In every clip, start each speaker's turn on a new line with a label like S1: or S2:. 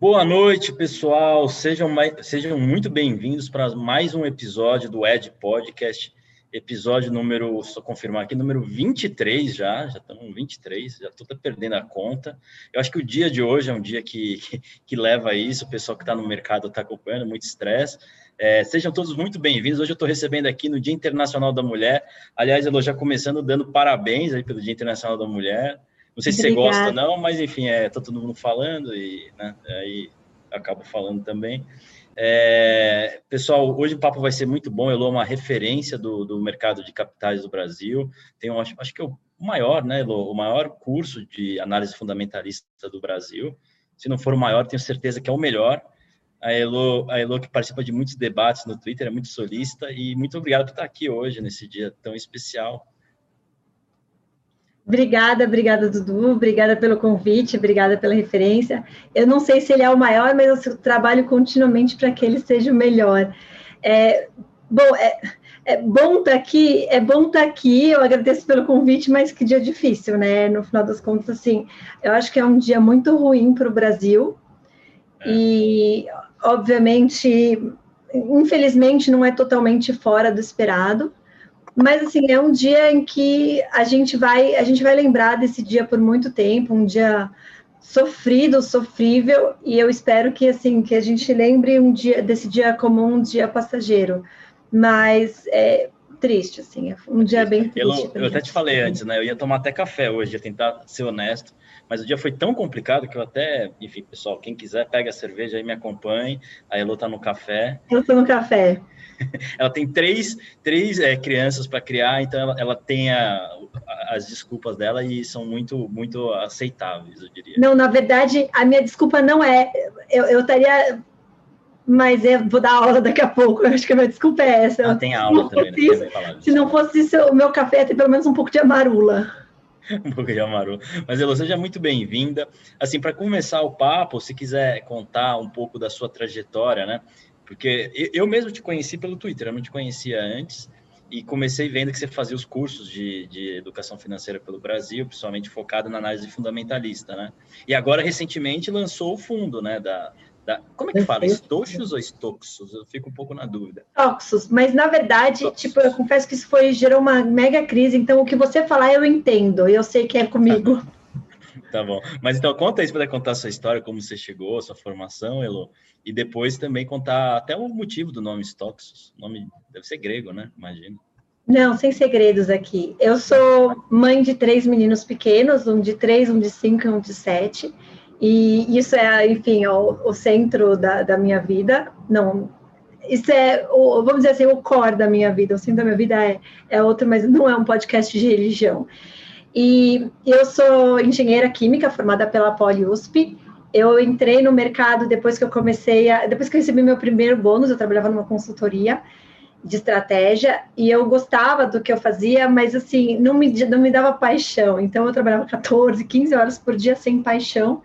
S1: Boa noite, pessoal. Sejam, sejam muito bem-vindos para mais um episódio do Ed Podcast, episódio número, só confirmar aqui, número 23 já, já estamos 23, já estou perdendo a conta. Eu acho que o dia de hoje é um dia que, que, que leva a isso, o pessoal que está no mercado está acompanhando, muito estresse. É, sejam todos muito bem-vindos. Hoje eu estou recebendo aqui no Dia Internacional da Mulher. Aliás, eu já começando dando parabéns aí pelo Dia Internacional da Mulher. Não sei se Obrigada. você gosta ou não, mas enfim, é, tá todo mundo falando e né, aí acabo falando também. É, pessoal, hoje o papo vai ser muito bom. Elô é uma referência do, do mercado de capitais do Brasil. Tem um, acho, acho que é o maior, né, Elô? O maior curso de análise fundamentalista do Brasil. Se não for o maior, tenho certeza que é o melhor. A Elo, a Elo que participa de muitos debates no Twitter, é muito solista. E muito obrigado por estar aqui hoje, nesse dia tão especial.
S2: Obrigada, obrigada, Dudu. Obrigada pelo convite, obrigada pela referência. Eu não sei se ele é o maior, mas eu trabalho continuamente para que ele seja o melhor. É, bom, é, é bom estar tá aqui, é bom estar tá aqui. Eu agradeço pelo convite, mas que dia difícil, né? No final das contas, assim, eu acho que é um dia muito ruim para o Brasil. E, obviamente, infelizmente, não é totalmente fora do esperado. Mas assim, é um dia em que a gente vai, a gente vai lembrar desse dia por muito tempo, um dia sofrido, sofrível, e eu espero que assim, que a gente lembre um dia desse dia como um dia passageiro. Mas é triste assim, é um dia bem triste.
S1: Eu, eu até te falei antes, né? Eu ia tomar até café hoje, ia tentar ser honesto, mas o dia foi tão complicado que eu até, enfim, pessoal, quem quiser pega a cerveja e me acompanhe. A Elo tá no café.
S2: Eu tô no café.
S1: ela tem três, três é, crianças para criar, então ela, ela tem a, as desculpas dela e são muito, muito aceitáveis, eu diria.
S2: Não, na verdade, a minha desculpa não é. Eu, eu estaria. Mas eu vou dar aula daqui a pouco. Eu acho que a minha desculpa é essa.
S1: Ah, tem aula também, né?
S2: isso, Se não fosse isso, o meu café ter pelo menos um pouco de amarula.
S1: um pouco de amarula. Mas, Elo, seja muito bem-vinda. Assim, para começar o papo, se quiser contar um pouco da sua trajetória, né? Porque eu mesmo te conheci pelo Twitter, eu não te conhecia antes, e comecei vendo que você fazia os cursos de, de educação financeira pelo Brasil, principalmente focado na análise fundamentalista, né? E agora, recentemente, lançou o fundo, né, da, como é que fala? Estoxos ou estoxos? Eu fico um pouco na dúvida.
S2: Estoxos, mas na verdade, tipo, eu confesso que isso foi gerou uma mega crise, então o que você falar eu entendo, eu sei que é comigo.
S1: Tá bom. Mas então conta aí, se puder contar a sua história, como você chegou, sua formação, Elo, e depois também contar até o motivo do nome Stoxos. O nome deve ser grego, né? Imagino.
S2: Não, sem segredos aqui. Eu sou mãe de três meninos pequenos, um de três, um de cinco e um de sete. E isso é, enfim, o, o centro da, da minha vida. Não, isso é, o, vamos dizer assim, o core da minha vida. O centro da minha vida é, é outro, mas não é um podcast de religião. E eu sou engenheira química formada pela Poli USP. Eu entrei no mercado depois que eu comecei a, depois que eu recebi meu primeiro bônus, eu trabalhava numa consultoria de estratégia e eu gostava do que eu fazia, mas assim, não me, não me dava paixão. Então eu trabalhava 14, 15 horas por dia sem paixão.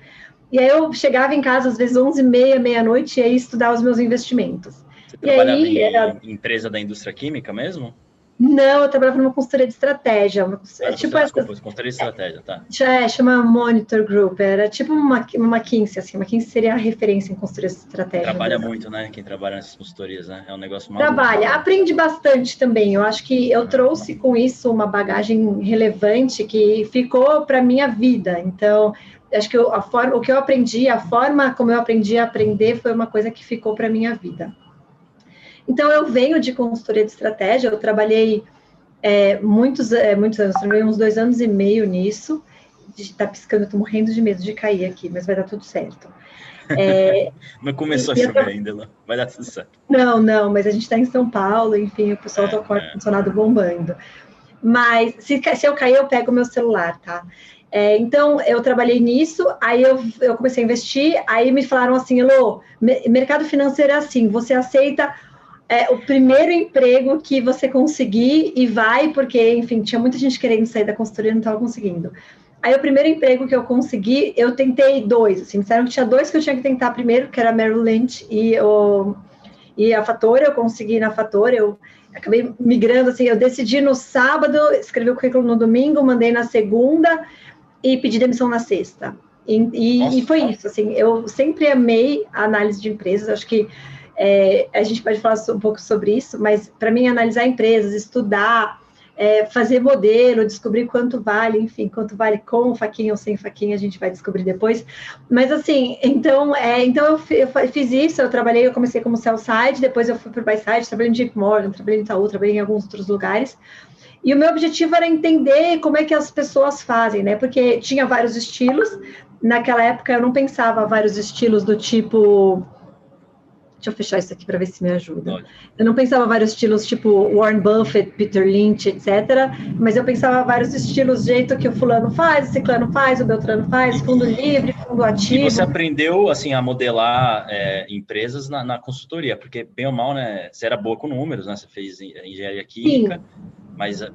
S2: E aí eu chegava em casa às vezes 11 e meia, meia-noite e aí estudar os meus investimentos.
S1: Você e trabalhava aí, em era... empresa da indústria química mesmo?
S2: Não, eu trabalhava numa consultoria de estratégia. Uma,
S1: ah, tipo essa, desculpa, consultoria de estratégia, tá.
S2: É, chama Monitor Group, era tipo uma, uma McKinsey, assim, uma McKinsey seria a referência em consultoria de estratégia.
S1: Trabalha muito, né, quem trabalha nessas consultorias, né, é um negócio
S2: maluco. Trabalha, aprende bastante também, eu acho que eu trouxe com isso uma bagagem relevante que ficou para minha vida, então, acho que eu, a forma, o que eu aprendi, a forma como eu aprendi a aprender foi uma coisa que ficou para minha vida. Então, eu venho de consultoria de estratégia, eu trabalhei é, muitos, é, muitos anos, trabalhei uns dois anos e meio nisso. Está piscando, estou morrendo de medo de cair aqui, mas vai dar tudo certo.
S1: É, não começou a chover ainda, não. vai dar tudo certo.
S2: Não, não, mas a gente está em São Paulo, enfim, o pessoal está é, com o ar-condicionado bombando. Mas se, se eu cair, eu pego o meu celular, tá? É, então, eu trabalhei nisso, aí eu, eu comecei a investir, aí me falaram assim, Elô, mercado financeiro é assim, você aceita é o primeiro emprego que você conseguir e vai, porque, enfim, tinha muita gente querendo sair da consultoria e não estava conseguindo. Aí, o primeiro emprego que eu consegui, eu tentei dois, assim, disseram que tinha dois que eu tinha que tentar primeiro, que era Merrill Lynch e, o, e a Fator, eu consegui na Fator, eu acabei migrando, assim, eu decidi no sábado, escrevi o currículo no domingo, mandei na segunda e pedi demissão na sexta. E, e, e, foi isso, assim, eu sempre amei a análise de empresas, acho que é, a gente pode falar um pouco sobre isso, mas para mim analisar empresas, estudar, é, fazer modelo, descobrir quanto vale, enfim, quanto vale com faquinha ou sem faquinha, a gente vai descobrir depois. Mas assim, então, é, então eu, eu, fiz isso, eu trabalhei, eu comecei como sell side, depois eu fui para o buy side, trabalhei no JP Morgan, trabalhei em Itaú, trabalhei em alguns outros lugares. E o meu objetivo era entender como é que as pessoas fazem, né? Porque tinha vários estilos. Naquela época eu não pensava vários estilos do tipo Deixa eu fechar isso aqui para ver se me ajuda. Eu não pensava vários estilos tipo Warren Buffett, Peter Lynch, etc. Mas eu pensava vários estilos, jeito que o fulano faz, o ciclano faz, o beltrano faz, fundo livre, fundo ativo.
S1: E você aprendeu assim a modelar é, empresas na, na, consultoria, porque bem ou mal, né? Você era boa com números, né? Você fez engenharia química, Sim. mas é,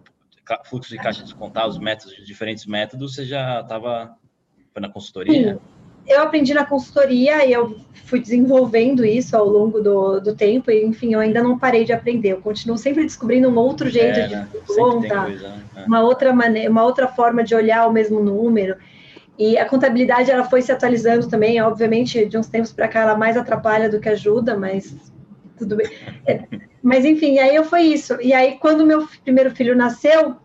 S1: fluxo de caixa descontar, os métodos, diferentes métodos, você já estava na consultoria? Sim
S2: eu aprendi na consultoria e eu fui desenvolvendo isso ao longo do, do tempo, e enfim, eu ainda não parei de aprender, eu continuo sempre descobrindo um outro jeito é, de né? conta, né? é. uma outra maneira, uma outra forma de olhar o mesmo número. E a contabilidade ela foi se atualizando também, obviamente, de uns tempos para cá ela mais atrapalha do que ajuda, mas tudo bem. É, mas enfim, aí eu foi isso. E aí quando meu primeiro filho nasceu,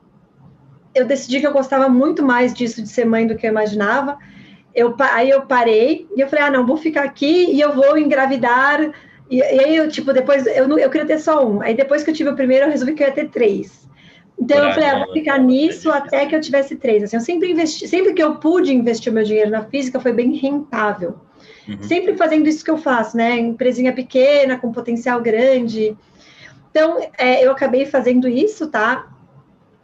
S2: eu decidi que eu gostava muito mais disso de ser mãe do que eu imaginava eu, aí eu parei e eu falei, ah, não, vou ficar aqui e eu vou engravidar. E, e aí, eu, tipo, depois, eu, não, eu queria ter só um. Aí depois que eu tive o primeiro, eu resolvi que eu ia ter três. Então eu falei, ah, vou ficar nisso até que eu tivesse três. Assim, eu sempre investi, sempre que eu pude investir o meu dinheiro na física, foi bem rentável. Uhum. Sempre fazendo isso que eu faço, né? Empresinha pequena, com potencial grande. Então, é, eu acabei fazendo isso, tá?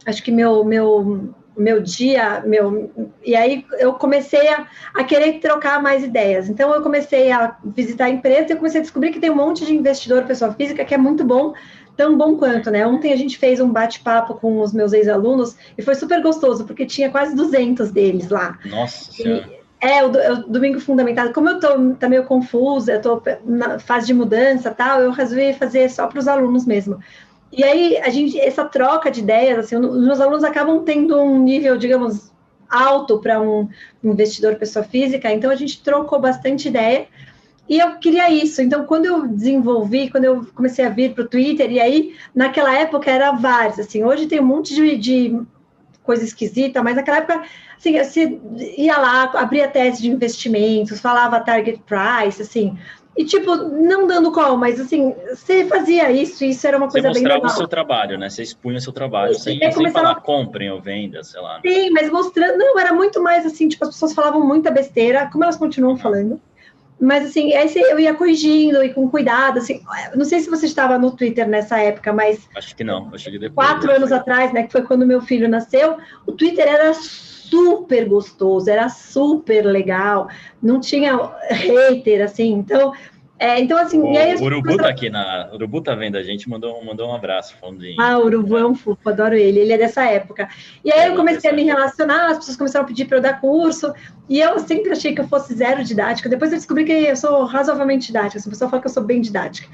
S2: Acho que meu, meu, meu dia, meu. E aí eu comecei a, a, querer trocar mais ideias. Então eu comecei a visitar a empresa e eu comecei a descobrir que tem um monte de investidor, pessoa física, que é muito bom, tão bom quanto, né? Ontem a gente fez um bate-papo com os meus ex-alunos e foi super gostoso, porque tinha quase 200 deles lá.
S1: Nossa
S2: Senhora. É, o, o, domingo fundamentado. Como eu tô tá meio confusa, eu tô na fase de mudança tal, eu resolvi fazer só para os alunos mesmo. E aí, a gente, essa troca de ideias, assim, os meus alunos acabam tendo um nível, digamos, alto para um investidor pessoa física, então a gente trocou bastante ideia. E eu queria isso. Então, quando eu desenvolvi, quando eu comecei a vir para o Twitter, e aí, naquela época era vários, assim, hoje tem um monte de, de coisa esquisita, mas naquela época, assim, você ia lá, abria tese de investimentos, falava target price, assim, e, tipo, não dando call, mas assim, você fazia isso, isso era uma coisa bem legal.
S1: Você mostrava o seu trabalho, né? Você expunha o seu trabalho, sem, sem começava... falar comprem ou venda, sei lá.
S2: Né? Sim, mas mostrando, não, era muito mais assim, tipo, as pessoas falavam muita besteira, como elas continuam falando. Mas assim, aí eu ia corrigindo e com cuidado, assim, não sei se você estava no Twitter nessa época, mas...
S1: Acho que não, acho que depois.
S2: Quatro anos atrás, né, que foi quando meu filho nasceu, o Twitter era super gostoso, era super legal, não tinha hater, assim, então. É, então, assim,
S1: o, aí, o Urubu tá aqui na. O Urubu tá vendo a gente, mandou, mandou um abraço de.
S2: Ah, o Urubu é um fofo, adoro ele, ele é dessa época. E aí é, eu comecei a me relacionar, as pessoas começaram a pedir para eu dar curso, e eu sempre achei que eu fosse zero didática. Depois eu descobri que eu sou razoavelmente didática, assim, a pessoa fala que eu sou bem didática.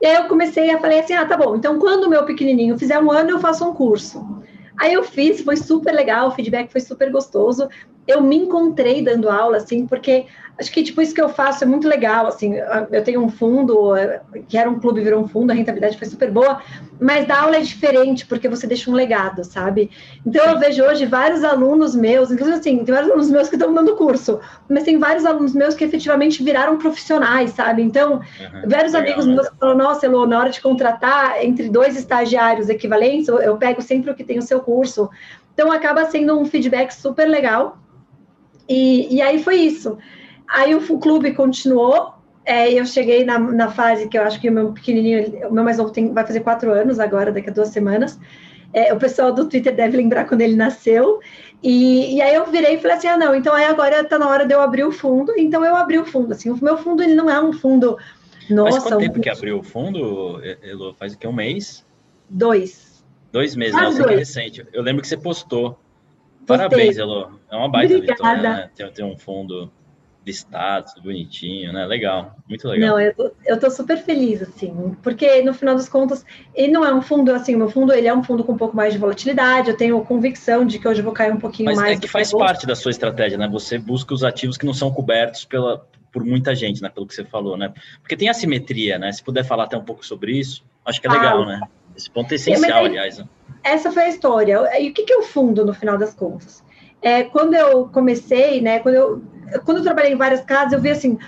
S2: E aí eu comecei a falei assim: ah, tá bom, então quando o meu pequenininho fizer um ano, eu faço um curso. Aí eu fiz, foi super legal, o feedback foi super gostoso. Eu me encontrei dando aula, assim, porque acho que tipo isso que eu faço é muito legal assim eu tenho um fundo que era um clube virou um fundo a rentabilidade foi super boa mas dar aula é diferente porque você deixa um legado sabe? Então eu vejo hoje vários alunos meus inclusive assim tem vários alunos meus que estão dando curso mas tem vários alunos meus que efetivamente viraram profissionais sabe? Então uhum, vários legal, amigos né? meus falam nossa Elô, na hora de contratar entre dois estagiários equivalentes eu pego sempre o que tem o seu curso. Então acaba sendo um feedback super legal e, e aí foi isso Aí o clube continuou. É, eu cheguei na, na, fase que eu acho que o meu pequenininho, o meu mais novo tem, vai fazer quatro anos agora, daqui a duas semanas. É, o pessoal do Twitter deve lembrar quando ele nasceu. E, e, aí eu virei e falei assim: ah, não, então aí agora está na hora de eu abrir o fundo. Então eu abri o fundo. Assim, o meu fundo ele não é um fundo. Nossa, Mas
S1: quanto tempo
S2: um...
S1: que abriu o fundo, Elo? Faz o que? Um mês?
S2: Dois.
S1: Dois meses, ah, nossa, dois. recente. Eu lembro que você postou. Parabéns, Elo. É uma baita Obrigada. vitória, né? Ter, ter um fundo listados, bonitinho, né? Legal, muito legal.
S2: Não, eu tô, eu tô super feliz, assim, porque no final das contas, ele não é um fundo, assim, meu fundo, ele é um fundo com um pouco mais de volatilidade, eu tenho convicção de que hoje eu vou cair um pouquinho
S1: Mas
S2: mais.
S1: é que faz parte da sua estratégia, né? Você busca os ativos que não são cobertos pela, por muita gente, né? Pelo que você falou, né? Porque tem assimetria, né? Se puder falar até um pouco sobre isso, acho que é legal, ah, né? Esse ponto é essencial, aí, aliás. Né?
S2: Essa foi a história. E o que, que é o fundo, no final das contas? É, quando eu comecei, né? Quando eu quando eu trabalhei em várias casas, eu vi assim,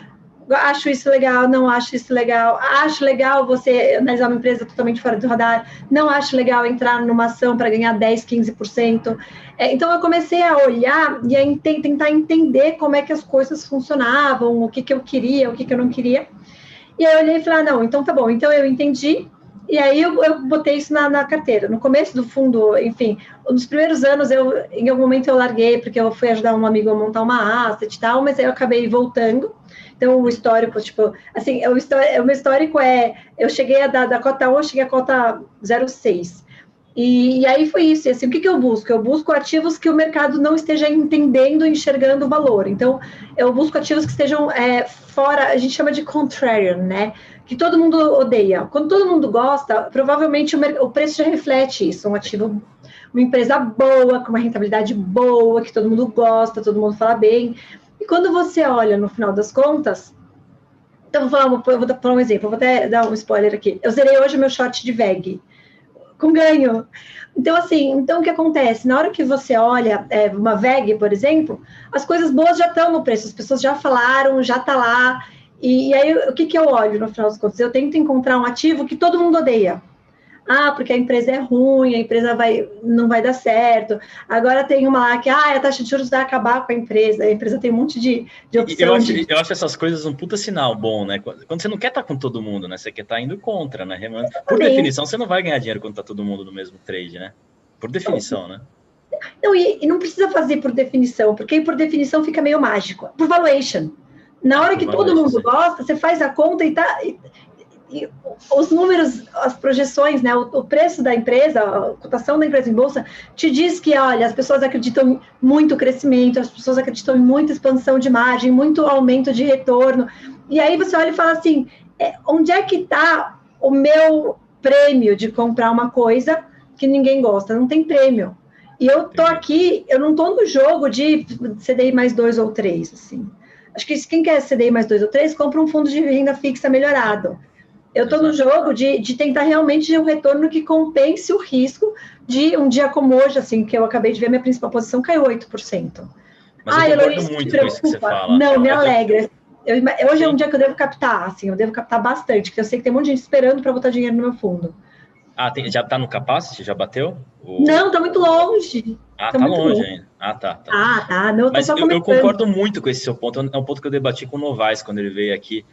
S2: acho isso legal, não acho isso legal, acho legal você analisar uma empresa totalmente fora do radar, não acho legal entrar numa ação para ganhar 10, 15%. É, então eu comecei a olhar e a tentar entender como é que as coisas funcionavam, o que, que eu queria, o que, que eu não queria. E aí eu olhei e falei, ah, não, então tá bom, então eu entendi, e aí eu, eu botei isso na, na, carteira. No começo do fundo, enfim, nos primeiros anos, eu, em algum momento eu larguei, porque eu fui ajudar um amigo a montar uma asset e tal, mas aí eu acabei voltando. Então, o histórico, tipo, assim, o, histórico, o meu histórico é, eu cheguei a da, da cota 1, eu cheguei a cota 0,6. E, e, aí foi isso. E assim, o que, que eu busco? Eu busco ativos que o mercado não esteja entendendo, enxergando o valor. Então, eu busco ativos que estejam é, fora, a gente chama de contrarian, né? Que todo mundo odeia. Quando todo mundo gosta, provavelmente o, o preço já reflete isso. Um ativo, uma empresa boa, com uma rentabilidade boa, que todo mundo gosta, todo mundo fala bem. E quando você olha no final das contas, então vou vou dar um exemplo, vou até dar um spoiler aqui. Eu zerei hoje meu short de VEG com ganho. Então, assim, então o que acontece? Na hora que você olha é, uma VEG, por exemplo, as coisas boas já estão no preço, as pessoas já falaram, já está lá. E, e, aí, o que, que eu olho no final das contas? Eu tento encontrar um ativo que todo mundo odeia. Ah, porque a empresa é ruim, a empresa vai, não vai dar certo. Agora tem uma lá que ah, a taxa de juros vai acabar com a empresa. A empresa tem um monte de, de opção.
S1: Eu acho,
S2: de...
S1: eu acho essas coisas um puta sinal bom, né? Quando você não quer estar tá com todo mundo, né? Você quer estar tá indo contra, né? Por definição, você não vai ganhar dinheiro quando está todo mundo no mesmo trade, né? Por definição, né?
S2: Não, e, e, não precisa fazer por definição, porque por definição fica meio mágico. Por valuation. Na hora que todo mundo gosta, você faz a conta e tá e os números, as projeções, né, o, o, preço da empresa, a cotação da empresa em bolsa, te diz que, olha, as pessoas acreditam em muito crescimento, as pessoas acreditam em muita expansão de margem, muito aumento de retorno. E aí você olha e fala assim, é, onde é que está o meu prêmio de comprar uma coisa que ninguém gosta? Não tem prêmio. E eu tô aqui, eu não tô no jogo de CDI mais dois ou três, assim. Acho que quem quer CDI mais dois ou três, compra um fundo de renda fixa melhorado. Eu estou no jogo de, de tentar realmente ter um retorno que compense o risco de um dia como hoje, assim, que eu acabei de ver, minha principal posição caiu 8%.
S1: Mas ah, eu concordo muito você fala.
S2: Não, me alegra. Eu, hoje Sim. é um dia que eu devo captar, assim, eu devo captar bastante, porque eu sei que tem um monte de gente esperando para botar dinheiro no meu fundo.
S1: Ah, tem, já está no capacity? Já bateu?
S2: Não, está muito longe.
S1: Ah, tá, tá longe, longe ainda. Ah, tá. tá.
S2: Ah, tá. Não,
S1: Mas eu, eu, concordo muito com esse seu ponto. É um ponto que eu debati com o Novaes quando ele veio aqui.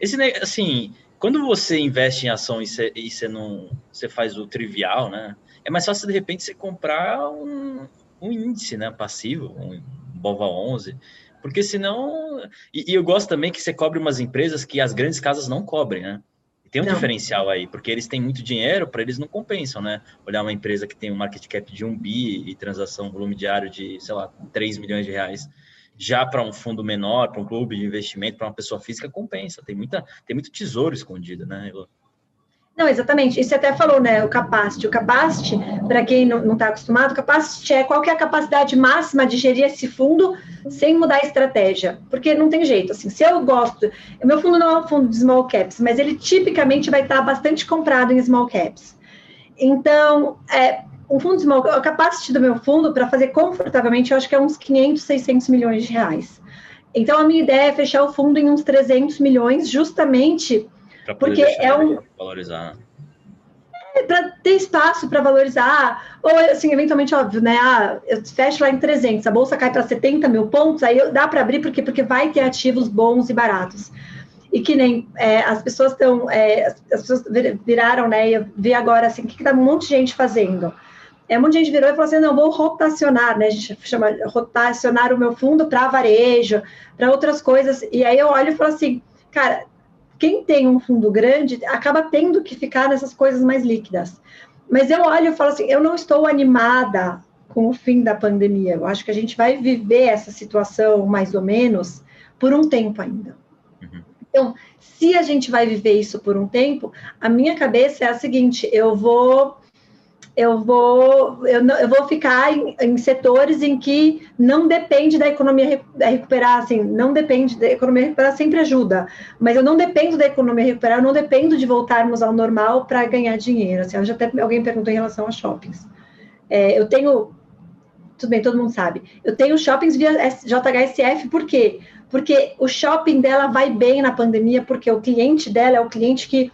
S1: Esse, assim, quando você investe em ação e você, e você não você faz o trivial, né? É mais fácil de repente você comprar um, um índice, né, passivo, um Bova 11, porque senão e, e, eu gosto também que você cobre umas empresas que as grandes casas não cobrem, né? Tem um não. diferencial aí, porque eles têm muito dinheiro, para eles não compensam, né? Olhar uma empresa que tem um market cap de 1 bi e transação volume diário de, sei lá, 3 milhões de reais já para um fundo menor, para um clube de investimento, para uma pessoa física, compensa. Tem, muita, tem muito tesouro escondido, né, Elô?
S2: Não, exatamente. Isso você até falou, né? O capacity. O capacity, para quem não está acostumado, capacity é qual é a capacidade máxima de gerir esse fundo sem mudar a estratégia. Porque não tem jeito. Assim, se eu gosto. O meu fundo não é um fundo de small caps, mas ele tipicamente vai estar bastante comprado em small caps. Então, é, um fundo small, a capacity do meu fundo para fazer confortavelmente, eu acho que é uns 500, 600 milhões de reais. Então, a minha ideia é fechar o fundo em uns 300 milhões, justamente porque é um.
S1: Valorizar.
S2: É, para ter espaço para valorizar, ou assim, eventualmente, óbvio, né? Ah, eu fecho lá em 300, a bolsa cai para 70 mil pontos, aí dá para abrir, porque, porque vai ter ativos bons e baratos e que nem é, as pessoas estão, é, as pessoas viraram, né? E eu vi agora assim, o que, que tá um monte de gente fazendo? é, um monte de gente virou e falou assim, não, vou rotacionar, né? A gente chama rotacionar o meu fundo para varejo, para outras coisas. E aí eu olho e falo assim, cara, quem tem um fundo grande acaba tendo que ficar nessas coisas mais líquidas. Mas eu olho e falo assim, eu não estou animada com o fim da pandemia. Eu acho que a gente vai viver essa situação, mais ou menos, por um tempo ainda. Uhum. Então, se a gente vai viver isso por um tempo, a minha cabeça é a seguinte: eu vou eu vou, eu, eu vou ficar em, em, setores em que não depende da economia recuperar, assim, não depende da economia recuperar, sempre ajuda, mas eu não dependo da economia recuperar, eu não dependo de voltarmos ao normal para ganhar dinheiro. Assim, já até alguém perguntou em relação a shoppings. É, eu tenho, tudo bem, todo mundo sabe, eu tenho shoppings via JHSF, por quê? Porque o shopping dela vai bem na pandemia, porque o cliente dela é o cliente que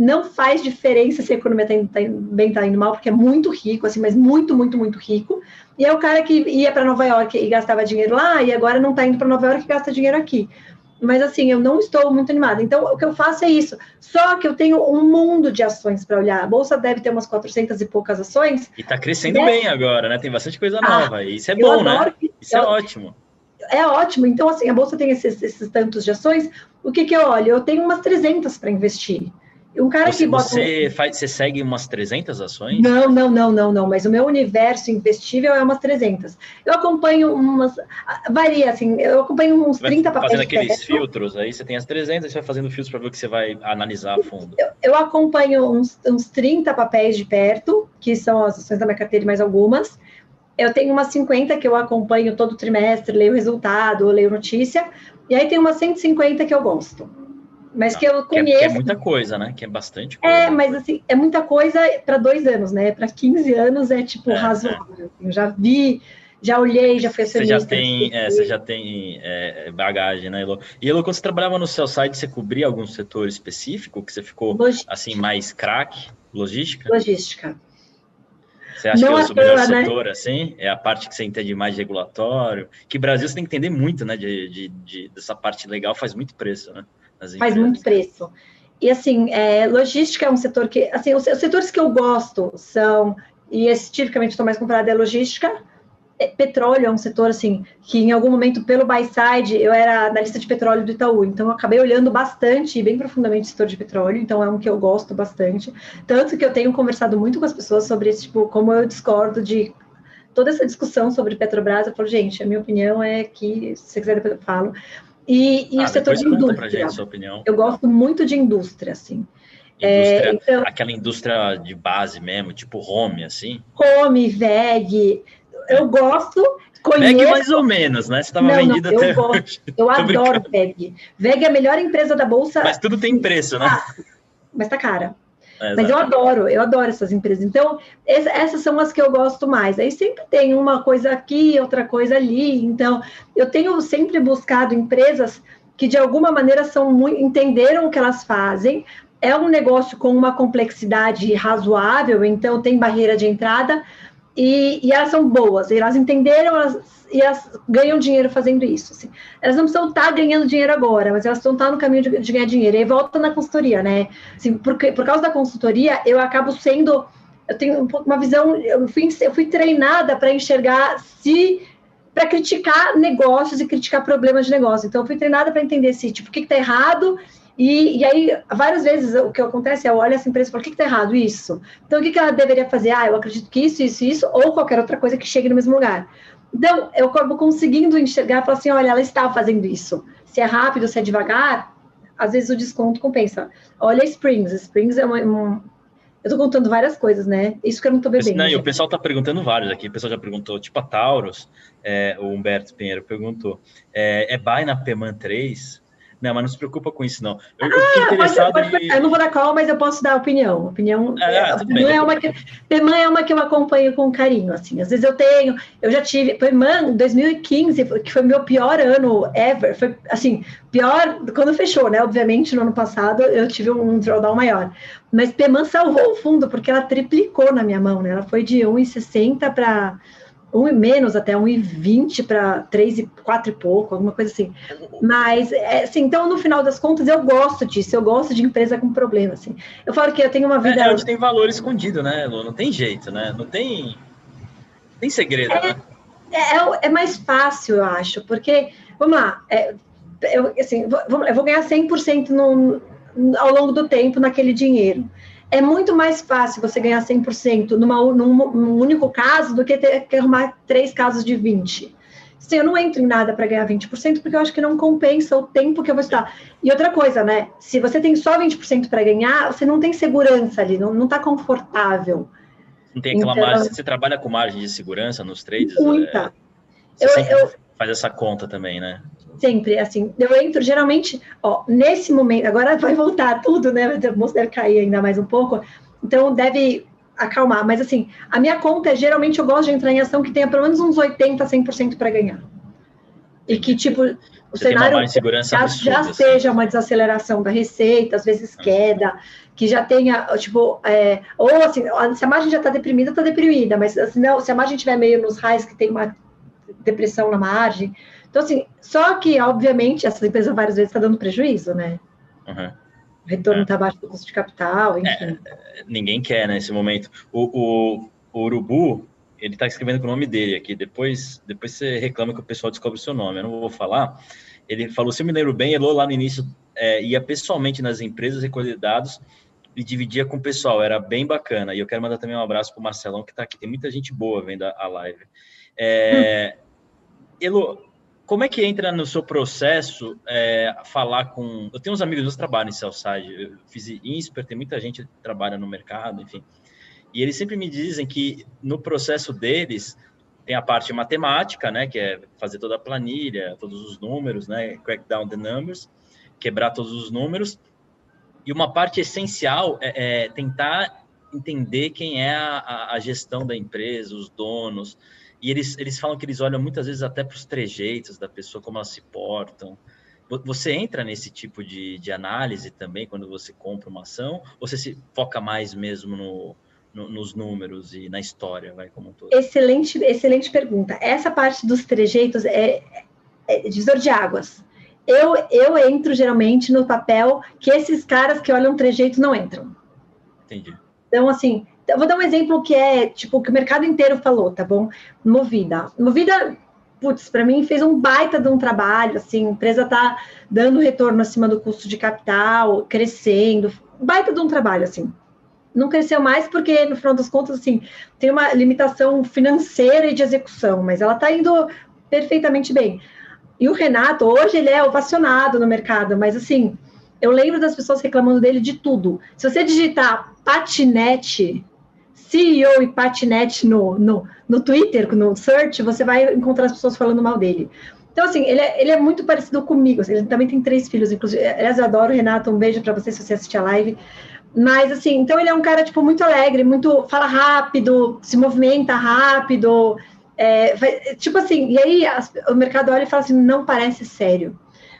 S2: não faz diferença se a economia está tá, bem, está indo mal, porque é muito rico, assim, mas muito, muito, muito rico. E é o cara que ia para Nova York e gastava dinheiro lá, e agora não está indo para Nova York e gasta dinheiro aqui. Mas assim, eu não estou muito animada. Então, o que eu faço é isso. Só que eu tenho um mundo de ações para olhar. A bolsa deve ter umas 400 e poucas ações.
S1: E está crescendo bem agora, né? Tem bastante coisa ah, nova. Isso é bom, né? Isso é ótimo.
S2: É ótimo. Então, assim, a bolsa tem esses, esses tantos de ações. O que, que eu olho? Eu tenho umas 300 para investir.
S1: Um cara você, que bota. Você, faz, você segue umas 300 ações?
S2: Não, não, não, não, não. Mas o meu universo investível é umas 300. Eu acompanho umas. Varia, assim, eu acompanho uns 30 papéis.
S1: Fazendo aqueles filtros, aí você tem as 300, você vai fazendo filtros para ver o que você vai analisar a fundo.
S2: Eu, eu acompanho uns, uns 30 papéis de perto, que são as ações da minha carteira e mais algumas. Eu tenho umas 50 que eu acompanho todo trimestre, leio resultado, leio notícia. E aí tem umas 150 que eu gosto mas que eu conheço. Que é,
S1: que é, muita coisa, né? Que é bastante
S2: coisa. É, mas assim, é muita coisa para dois anos, né? Para 15 anos é tipo é, razoável. É. Eu já vi, já olhei, já fui
S1: acionista. Você já tem, é, você já tem é, bagagem, né, Elo? E Elo, quando você trabalhava no seu site, você cobria algum setor específico que você ficou Logística. assim mais craque? Logística?
S2: Logística.
S1: Você acha Não que é o melhor né? setor, assim? É a parte que você entende mais regulatório? Que Brasil você tem que entender muito, né? De, de, de dessa parte legal faz muito preço, né?
S2: Faz muito preço. E assim, é, logística é um setor que, assim, os, os, setores que eu gosto são, e esse tipicamente estou mais comparado é logística, é, petróleo é um setor assim que em algum momento pelo buy side eu era na lista de petróleo do Itaú, então eu acabei olhando bastante e bem profundamente o setor de petróleo, então é um que eu gosto bastante, tanto que eu tenho conversado muito com as pessoas sobre esse tipo como eu discordo de toda essa discussão sobre Petrobras, eu falo, gente, a minha opinião é que, se você quiser depois eu falo, e, e ah, o setor de indústria. Eu gosto muito de indústria, assim.
S1: Indústria, é, então, aquela indústria de base mesmo, tipo home, assim?
S2: Home, VEG. Eu gosto, conheço... VEG
S1: mais ou menos, né? Você estava vendido
S2: não, até eu gosto, Eu adoro VEG. VEG é a melhor empresa da Bolsa.
S1: Mas tudo tem preço, né? Ah,
S2: mas tá cara. É, Mas eu adoro, eu adoro essas empresas. Então, essas são as que eu gosto mais. Aí sempre tem uma coisa aqui, outra coisa ali. Então, eu tenho sempre buscado empresas que de alguma maneira são muito, entenderam o que elas fazem. É um negócio com uma complexidade razoável, então tem barreira de entrada e, e elas são boas. Elas entenderam, elas e elas ganham dinheiro fazendo isso. Assim. Elas não precisam estar tá ganhando dinheiro agora, mas elas estão tá no caminho de, de, ganhar dinheiro. E volta na consultoria, né? Assim, porque, por causa da consultoria, eu acabo sendo. Eu tenho uma visão. Eu fui, eu fui treinada para enxergar se. para criticar negócios e criticar problemas de negócio. Então, eu fui treinada para entender se, tipo, o que está errado e, e, aí, várias vezes, o que acontece é, eu olho essa empresa e falo, o que está errado? Isso. Então, o que, que ela deveria fazer? Ah, eu acredito que isso, isso, isso, ou qualquer outra coisa que chegue no mesmo lugar. Então, eu acabo conseguindo enxergar e falar assim: olha, ela está fazendo isso. Se é rápido, se é devagar, às vezes o desconto compensa. Olha Springs. Springs é uma. uma... Eu estou contando várias coisas, né? Isso que eu não estou bebendo. Não,
S1: e o pessoal está perguntando vários aqui. O pessoal já perguntou, tipo a Taurus, é, o Humberto Pinheiro perguntou: é, é buy na Peman 3? Não, mas não se preocupa com isso, não. Eu,
S2: ah, eu interessado pode, pode, em... Eu não vou dar call, mas eu posso dar opinião. Opinião, ah, é, opinião é uma que é uma que eu acompanho com carinho, assim. Às vezes eu tenho, eu já tive PEMAN 2015, que foi meu pior ano ever, foi assim, pior quando fechou, né? Obviamente no ano passado eu tive um drawdown maior. Mas PEMAN salvou o fundo porque ela triplicou na minha mão, né? Ela foi de 1,60 para um menos até um e vinte para três e quatro e pouco, alguma coisa assim. Mas, é, assim, então, no final das contas, eu gosto disso, eu gosto de empresa com problema, assim. Eu falo que eu tenho uma vida...
S1: É, é onde tem valor escondido, né, Lu? Não tem jeito, né? Não tem, tem segredo, é,
S2: né? É, é, é mais fácil, eu acho, porque, vamos lá, é, eu, assim, vou, eu vou ganhar 100% no, ao longo do tempo naquele dinheiro. É muito mais fácil você ganhar 100% numa, num, num único caso do que ter que arrumar três casos de 20%. Sim, eu não entro em nada para ganhar 20%, porque eu acho que não compensa o tempo que eu vou estar. E outra coisa, né? Se você tem só 20% para ganhar, você não tem segurança ali, não está confortável.
S1: Não tem aquela então, margem. Você trabalha com margem de segurança nos trades?
S2: Muita.
S1: É, você eu, eu, faz essa conta também, né?
S2: Sempre, assim, eu entro geralmente, ó, nesse momento, agora vai voltar tudo, né? O moço deve cair ainda mais um pouco, então deve acalmar, mas assim, a minha conta é geralmente eu gosto de entrar em ação que tenha pelo menos uns 80, 100% para ganhar. E que, tipo, o
S1: Você cenário já,
S2: já assim. seja uma desaceleração da receita, às vezes ah. queda, que já tenha, tipo, é, ou assim, se a margem já está deprimida, está deprimida, mas assim, não, se a margem estiver meio nos raios que tem uma depressão na margem. Então, assim, só que, obviamente, essa empresa várias vezes está dando prejuízo, né? Uhum. O retorno está é. abaixo do custo de capital, enfim.
S1: É, ninguém quer nesse momento. O, o, o Urubu, ele está escrevendo com o nome dele aqui. Depois, depois você reclama que o pessoal descobre o seu nome. Eu não vou falar. Ele falou: se eu me lembro bem, ele lá no início é, ia pessoalmente nas empresas recolher dados e dividia com o pessoal. Era bem bacana. E eu quero mandar também um abraço para o Marcelão, que está aqui. Tem muita gente boa vendo a, a live. É, hum. Elo, como é que entra no seu processo é, falar com. Eu tenho uns amigos que trabalham em Cellside, eu fiz INSPER, tem muita gente que trabalha no mercado, enfim. E eles sempre me dizem que no processo deles tem a parte matemática, né, que é fazer toda a planilha, todos os números, né, crack down the numbers, quebrar todos os números. E uma parte essencial é, é tentar entender quem é a, a gestão da empresa, os donos, e eles, eles falam que eles olham muitas vezes até para os trejeitos da pessoa, como elas se portam. Você entra nesse tipo de, de análise também quando você compra uma ação? Ou você se foca mais mesmo no, no, nos números e na história, vai como um todo?
S2: Excelente, excelente pergunta. Essa parte dos trejeitos é, é divisor de águas. Eu, eu entro geralmente no papel que esses caras que olham trejeitos não entram.
S1: Entendi.
S2: Então, assim, eu vou dar um exemplo que é, tipo, que o mercado inteiro falou, tá bom? Movida. Movida, putz, para mim fez um baita de um trabalho, assim, a empresa tá dando retorno acima do custo de capital, crescendo, baita de um trabalho, assim. Não cresceu mais porque, no final das contas, assim, tem uma limitação financeira e de execução, mas ela tá indo perfeitamente bem. E o Renato, hoje, ele é ovacionado no mercado, mas, assim, eu lembro das pessoas reclamando dele de tudo. Se você digitar patinete CEO e patinete no, no, no Twitter, no search, você vai encontrar as pessoas falando mal dele. Então, assim, ele é, ele é muito parecido comigo. Assim, ele também tem três filhos, inclusive. Aliás, eu adoro Renato. Um beijo para você se você assistir a live. Mas, assim, então ele é um cara, tipo, muito alegre, muito. fala rápido, se movimenta rápido. É, tipo assim, e aí as, o mercado olha e fala assim: não parece sério.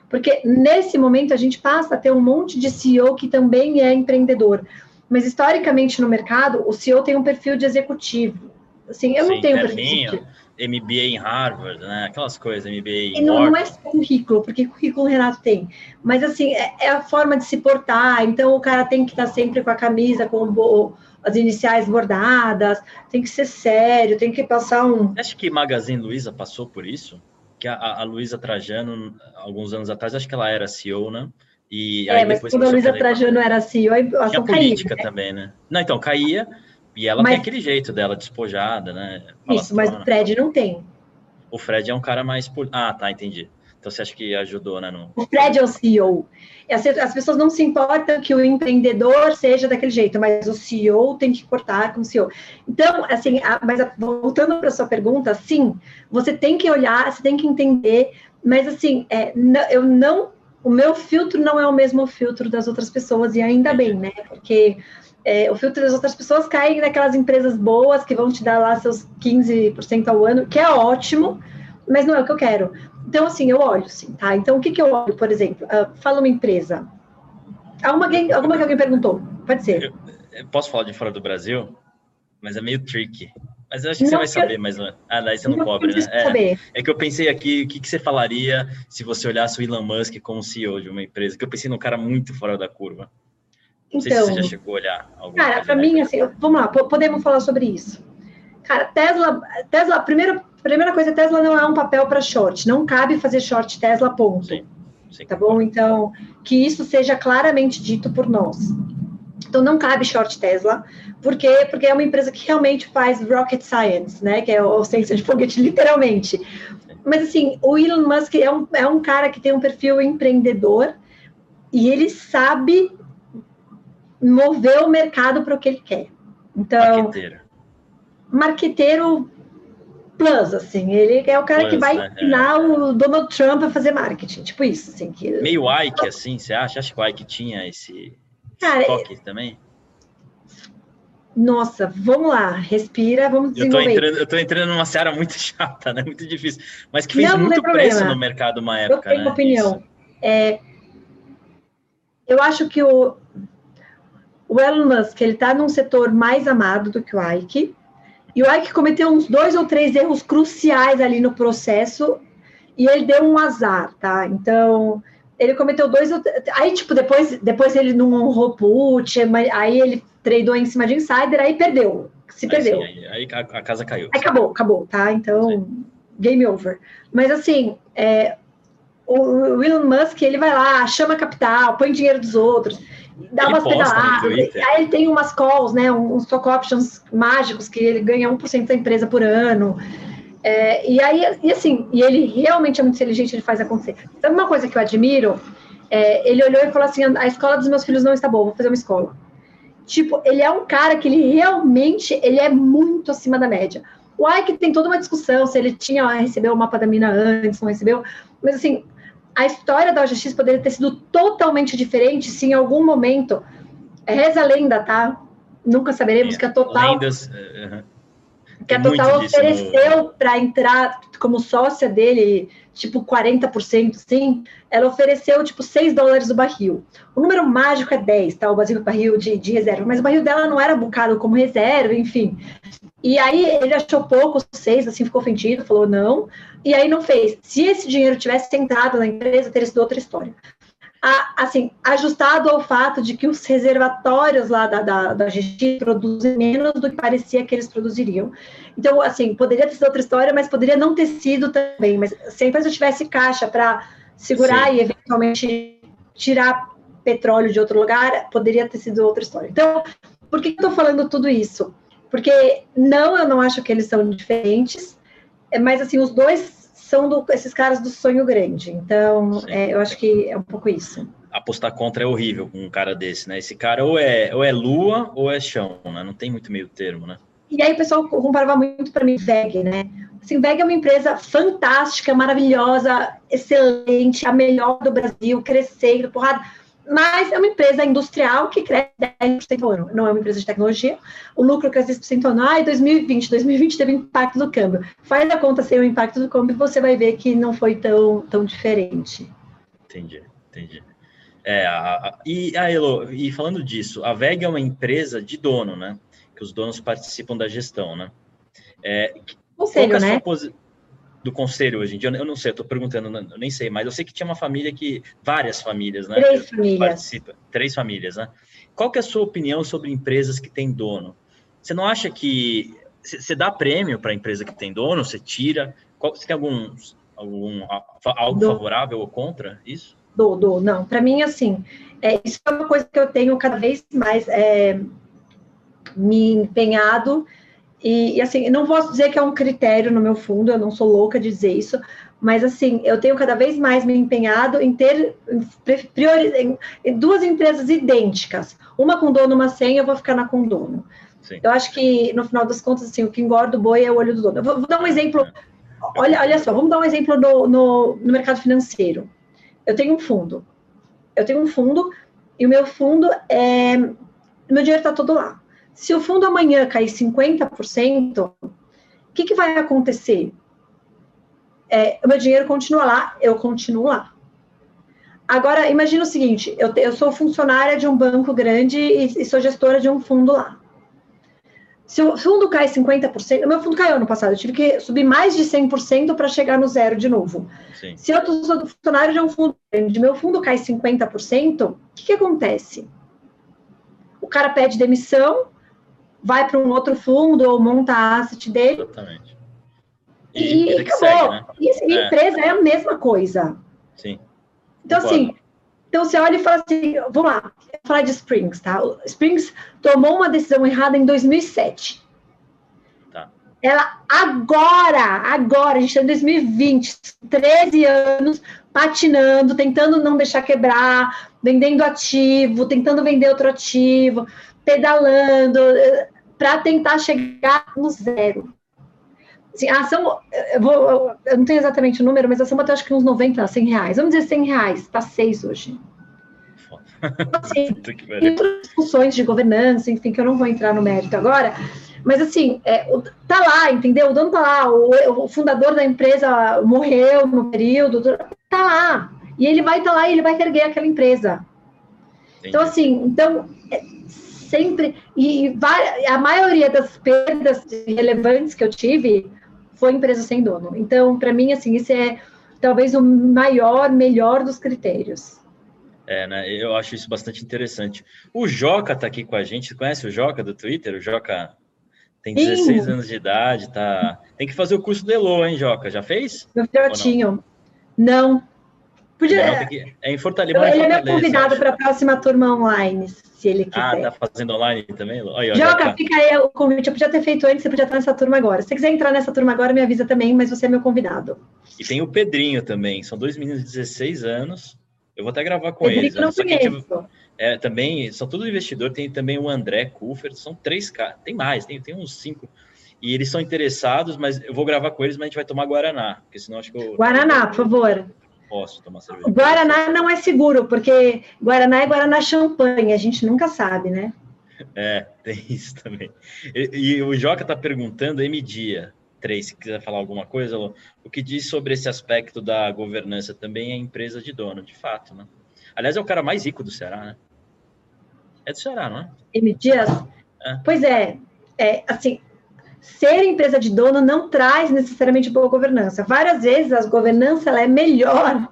S2: Porque nesse momento a gente passa a ter um monte de CEO que também é empreendedor. Mas historicamente no mercado, o CEO tem um perfil de executivo. Assim, eu Sim, não tenho
S1: perfil. De... MBA em Harvard, né? Aquelas coisas, MBA em
S2: e não, não é currículo, porque currículo o Renato tem. Mas assim, é, é, a forma de se portar. Então o cara tem que estar sempre com a camisa, com o, as iniciais bordadas, tem que ser sério, tem que passar um.
S1: Acho que Magazine Luiza passou por isso? Que a, a Luiza Trajano, alguns anos atrás, acho que ela era CEO, né?
S2: E é, mas quando a Luísa Trajano era CEO, a
S1: ação política caía, também, né? Não, então, caía, e ela mas... tem aquele jeito dela, despojada, né?
S2: Isso, mas o Fred não tem.
S1: O Fred é um cara mais... Ah, tá, entendi. Então você acha que ajudou, né? No...
S2: O Fred é o CEO. As, as pessoas não se importam que o empreendedor seja daquele jeito, mas o CEO tem que cortar com o CEO. Então, assim, a, mas a, voltando para a sua pergunta, sim, você tem que olhar, você tem que entender, mas assim, é, eu não o meu filtro não é o mesmo filtro das outras pessoas, e ainda bem, né? Porque é, o filtro das outras pessoas cai naquelas empresas boas que vão te dar lá seus 15% ao ano, que é ótimo, mas não é o que eu quero. Então, assim, eu olho, sim, tá? Então, o que, que eu olho, por exemplo? Uh, fala uma empresa. Alguma, alguma que alguém perguntou? Pode ser. Eu,
S1: eu posso falar de fora do Brasil? Mas é meio tricky. Mas eu acho que não, você vai saber ou menos. Ah, daí você não, não cobre, né? É, é, que eu pensei aqui, o que, que você falaria se você olhasse o Elon Musk como CEO de uma empresa? Que eu pensei num cara muito fora da curva. Não então, sei se você já então, chegou a olhar.
S2: Cara, para mim, assim, vamos lá, podemos falar sobre isso. Cara, Tesla, Tesla, primeira, primeira coisa, Tesla não é um papel para short. Não cabe fazer short Tesla, ponto. Sim, sim, tá bom? Então, que isso seja claramente dito por nós. Então não cabe short Tesla, por quê? Porque é uma empresa que realmente faz rocket science, né? Que é o ciência de foguete, literalmente. Mas assim, o Elon Musk é um, é um cara que tem um perfil empreendedor e ele sabe mover o mercado para o que ele quer. Então, marqueteiro. marqueteiro plus, assim, ele é o cara plus, que vai né? ensinar é. o Donald Trump a fazer marketing, tipo isso, assim. Que...
S1: Meio Ike, assim, você acha? Acha que o Ike tinha esse, cara, toque também?
S2: Nossa, vamos lá, respira, vamos desenvolver.
S1: Eu tô entrando, eu tô entrando numa seara muito chata, né? Muito difícil, mas que fez não, muito não preço no mercado uma época,
S2: eu tenho
S1: né?
S2: opinião. É, eu acho que o, o Elon Musk, ele tá num setor mais amado do que o Ike, e o Ike cometeu uns dois ou três erros cruciais ali no processo, e ele deu um azar, tá? Então, ele cometeu dois. Aí, tipo, depois, depois ele não honrou put, aí ele tradou em cima de insider, aí perdeu. Se aí, perdeu. Sim,
S1: aí, aí a, a, casa caiu.
S2: Aí acabou, acabou, tá? Então, sim. game over. Mas assim, é, o Elon Musk, ele vai lá, chama capital, põe dinheiro dos outros, dá ele umas pedaladas. Aí ele tem umas calls, né? Uns stock options mágicos que ele ganha 1% da empresa por ano. É, e aí, e assim, e ele realmente é muito inteligente, ele faz acontecer. Sabe uma coisa que eu admiro? É, ele olhou e falou assim: a escola dos meus filhos não está boa, vou fazer uma escola. Tipo, ele é um cara que ele realmente ele é muito acima da média. O Ike tem toda uma discussão se ele tinha recebeu o mapa da mina antes, não recebeu. Mas assim, a história da OGX poderia ter sido totalmente diferente se em algum momento. Reza a lenda, tá? Nunca saberemos é, que a Total. Lendas, uh, que a Total ofereceu no... para entrar como sócia dele, tipo 40%, sim, ela ofereceu tipo 6 dólares o barril. O número mágico é 10, tá? O barril de, de reserva, mas o barril dela não era bucado como reserva, enfim. E aí ele achou pouco, 6, assim, ficou ofendido, falou não, e aí não fez. Se esse dinheiro tivesse entrado na empresa, teria sido outra história a, assim, ajustado ao fato de que os reservatórios lá da, da, da GX produzem menos do que parecia que eles produziriam. Então, assim, poderia ter sido outra história, mas poderia não ter sido também. Mas se a empresa tivesse caixa para segurar Sim. e eventualmente tirar petróleo de outro lugar, poderia ter sido outra história. Então, por que eu estou falando tudo isso? Porque não, eu não acho que eles são diferentes, mas assim, os dois são do, esses caras do sonho grande. Então, é, eu acho que é um pouco isso.
S1: Apostar contra é horrível com um cara desse, né? Esse cara ou é, ou é lua ou é chão, né? Não tem muito meio termo, né?
S2: E aí o pessoal comparava muito para mim VEG, né? Assim, VEG é uma empresa fantástica, maravilhosa, excelente, a melhor do Brasil, crescendo, porrada mas é uma empresa industrial que cresce 10% ao ano, não é uma empresa de tecnologia. O lucro cresce 10% ao ano. Ah, em 2020, 2020 teve impacto do câmbio. Faz a conta sem o impacto do câmbio, você vai ver que não foi tão, tão diferente.
S1: Entendi, entendi. É, a, a, e, a Elo, e falando disso, a VEG é uma empresa de dono, né? Que os donos participam da gestão, né? É,
S2: Conselho, é né?
S1: Posi do conselho hoje em dia? Eu não sei, eu estou perguntando, eu nem sei, mas eu sei que tinha uma família que, várias famílias, né?
S2: Três famílias.
S1: Participa, três famílias, né? Qual que é a sua opinião sobre empresas que têm dono? Você não acha que você dá prêmio para a empresa que tem dono? Você tira? Qual, você tem algum, algum algo favorável ou contra isso?
S2: Do, do, não. Para mim, assim, é, isso é uma coisa que eu tenho cada vez mais é, me empenhado e, e, assim, não posso dizer que é um critério no meu fundo, eu não sou louca de dizer isso, mas assim, eu tenho cada vez mais me empenhado em ter priori, em, em duas empresas idênticas. Uma com dono, uma sem, eu vou ficar na com dono. Sim. Eu acho que, no final das contas, assim, o que engorda o boi é o olho do dono. Eu vou, vou dar um exemplo. Olha, olha só, vamos dar um exemplo no, no, no mercado financeiro. Eu tenho um fundo. Eu tenho um fundo, e o meu fundo é. Meu dinheiro está todo lá. Se o fundo amanhã cair 50%, o que, que vai acontecer? É, o meu dinheiro continua lá, eu continuo lá. Agora, imagina o seguinte: eu, eu sou funcionária de um banco grande e, e, sou gestora de um fundo lá. Se o fundo cai 50%, o meu fundo caiu ano passado, eu tive que subir mais de 100% para chegar no zero de novo. Sim. Se eu sou funcionário de um fundo grande, meu fundo cai 50%, o que, que acontece? O cara pede demissão, vai para um outro fundo ou monta a asset dele.
S1: Exatamente.
S2: E, e acabou. Segue, né? E assim, é. empresa é a mesma coisa.
S1: Sim.
S2: Então, assim, Então você olha e fala assim, vamos lá, vou falar de Springs, tá? O Springs tomou uma decisão errada em 2007. Tá. Ela agora, agora, a gente está em 2020, 13 anos, patinando, tentando não deixar quebrar, vendendo ativo, tentando vender outro ativo, pedalando, eh, para tentar chegar no zero. Assim, a ação, eu, vou, eu não tenho exatamente o número, mas a ação bateu acho que uns 90, 100 reais. Vamos dizer 100 reais, está 6 hoje. Assim, e outras funções de governança, enfim, que eu não vou entrar no mérito agora, mas assim, é, tá lá, entendeu? O dono tá lá, o, o fundador da empresa morreu no período, tá lá. E ele vai estar tá lá e ele vai erguer aquela empresa. Entendi. Então, assim, então, é, sempre. E a maioria das perdas relevantes que eu tive foi empresa sem dono. Então, para mim, assim, isso é talvez o maior, melhor dos critérios.
S1: É, né? Eu acho isso bastante interessante. O Joca tá aqui com a gente. Você conhece o Joca do Twitter? O Joca tem 16 Sim. anos de idade, tá. Tem que fazer o curso do Elo, hein, Joca? Já fez?
S2: Meu filhotinho. Não? não?
S1: Podia. Não, que... É em Fortaleza.
S2: Ele é meu convidado para a próxima turma online, se ele ah, quiser.
S1: Ah, tá fazendo online também?
S2: Olha, Joca, tá. fica aí o convite. Eu podia ter feito antes, você podia estar nessa turma agora. Se você quiser entrar nessa turma agora, me avisa também, mas você é meu convidado.
S1: E tem o Pedrinho também. São dois meninos de 16 anos. Eu vou até gravar com Pedrinho eles. Não conheço. é, também são todos investidores. Tem também o André Kufer. São três caras. Tem mais, tem, tem uns cinco. E eles são interessados, mas eu vou gravar com eles, mas a gente vai tomar Guaraná, porque senão acho que eu...
S2: Guaraná, por favor
S1: posso tomar cerveja.
S2: Guaraná não é seguro, porque Guaraná é Guaraná champanhe, a gente nunca sabe, né?
S1: É, tem isso também. E, e o Joca está perguntando, M Dia 3, se quiser falar alguma coisa, o que diz sobre esse aspecto da governança também é empresa de dono, de fato, né? Aliás, é o cara mais rico do Ceará, né? É do Ceará, não é?
S2: M Dias? É. Pois é, é, assim, ser empresa de dono não traz necessariamente boa governança. Várias vezes a governança ela é melhor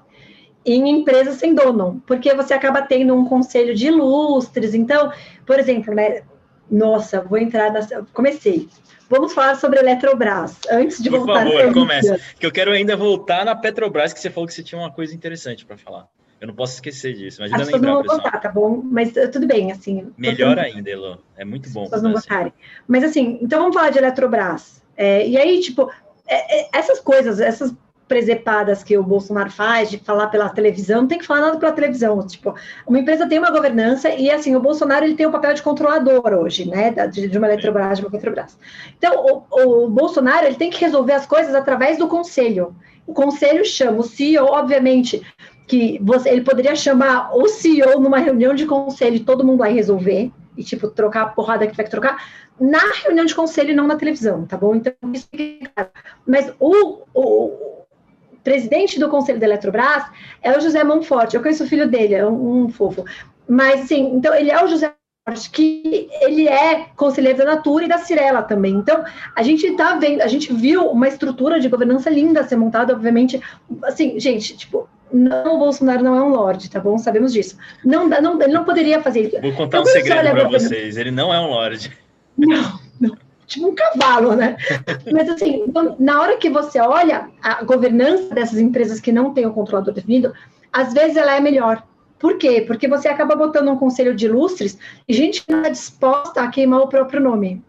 S2: em empresas sem dono, porque você acaba tendo um conselho de ilustres. Então, por exemplo, né? Nossa, vou entrar nessa. Comecei. Vamos falar sobre a Eletrobras, antes de
S1: Por
S2: voltar.
S1: Por favor, começa. Que eu quero ainda voltar na Petrobras, que você falou que você tinha uma coisa interessante para falar. Eu não posso esquecer disso. Imagina As
S2: lembrar, não vão votar, tá bom? Mas uh, tudo bem, assim.
S1: Melhor ainda, Elo. É muito bom.
S2: As pessoas não assim. votarem. Mas assim, então vamos falar de Eletrobras. É, e aí, tipo, é, é, essas coisas, essas presepadas que o Bolsonaro faz de falar pela televisão, não tem que falar nada pela televisão. Tipo, uma empresa tem uma governança e, assim, o Bolsonaro ele tem o um papel de controlador hoje, né, de, de uma Eletrobras, de uma Petrobras. Então, o, o Bolsonaro ele tem que resolver as coisas através do conselho. O conselho chama o CEO, obviamente, que você, ele poderia chamar o CEO numa reunião de conselho, todo mundo vai resolver, e tipo, trocar a porrada que tiver que trocar, na reunião de conselho e não na televisão, tá bom? Então, isso Mas o, o, presidente do conselho da Eletrobras é o José Monforte, eu conheço o filho dele, é um, um fofo. Mas, sim, então, ele é o José Monforte, que ele é conselheiro da Natura e da Cirela também. Então, a gente está vendo, a gente viu uma estrutura de governança linda ser montada, obviamente, assim, gente, tipo, não, o Bolsonaro não é um lorde, tá bom? Sabemos disso. Não, não, ele não poderia fazer isso.
S1: Vou contar então, um segredo para vocês: ele não é um lorde.
S2: Não, não. Tipo um cavalo, né? Mas assim, então, na hora que você olha a governança dessas empresas que não têm o controlador definido, às vezes ela é melhor. Por quê? Porque você acaba botando um conselho de ilustres e gente não está disposta a queimar o próprio nome.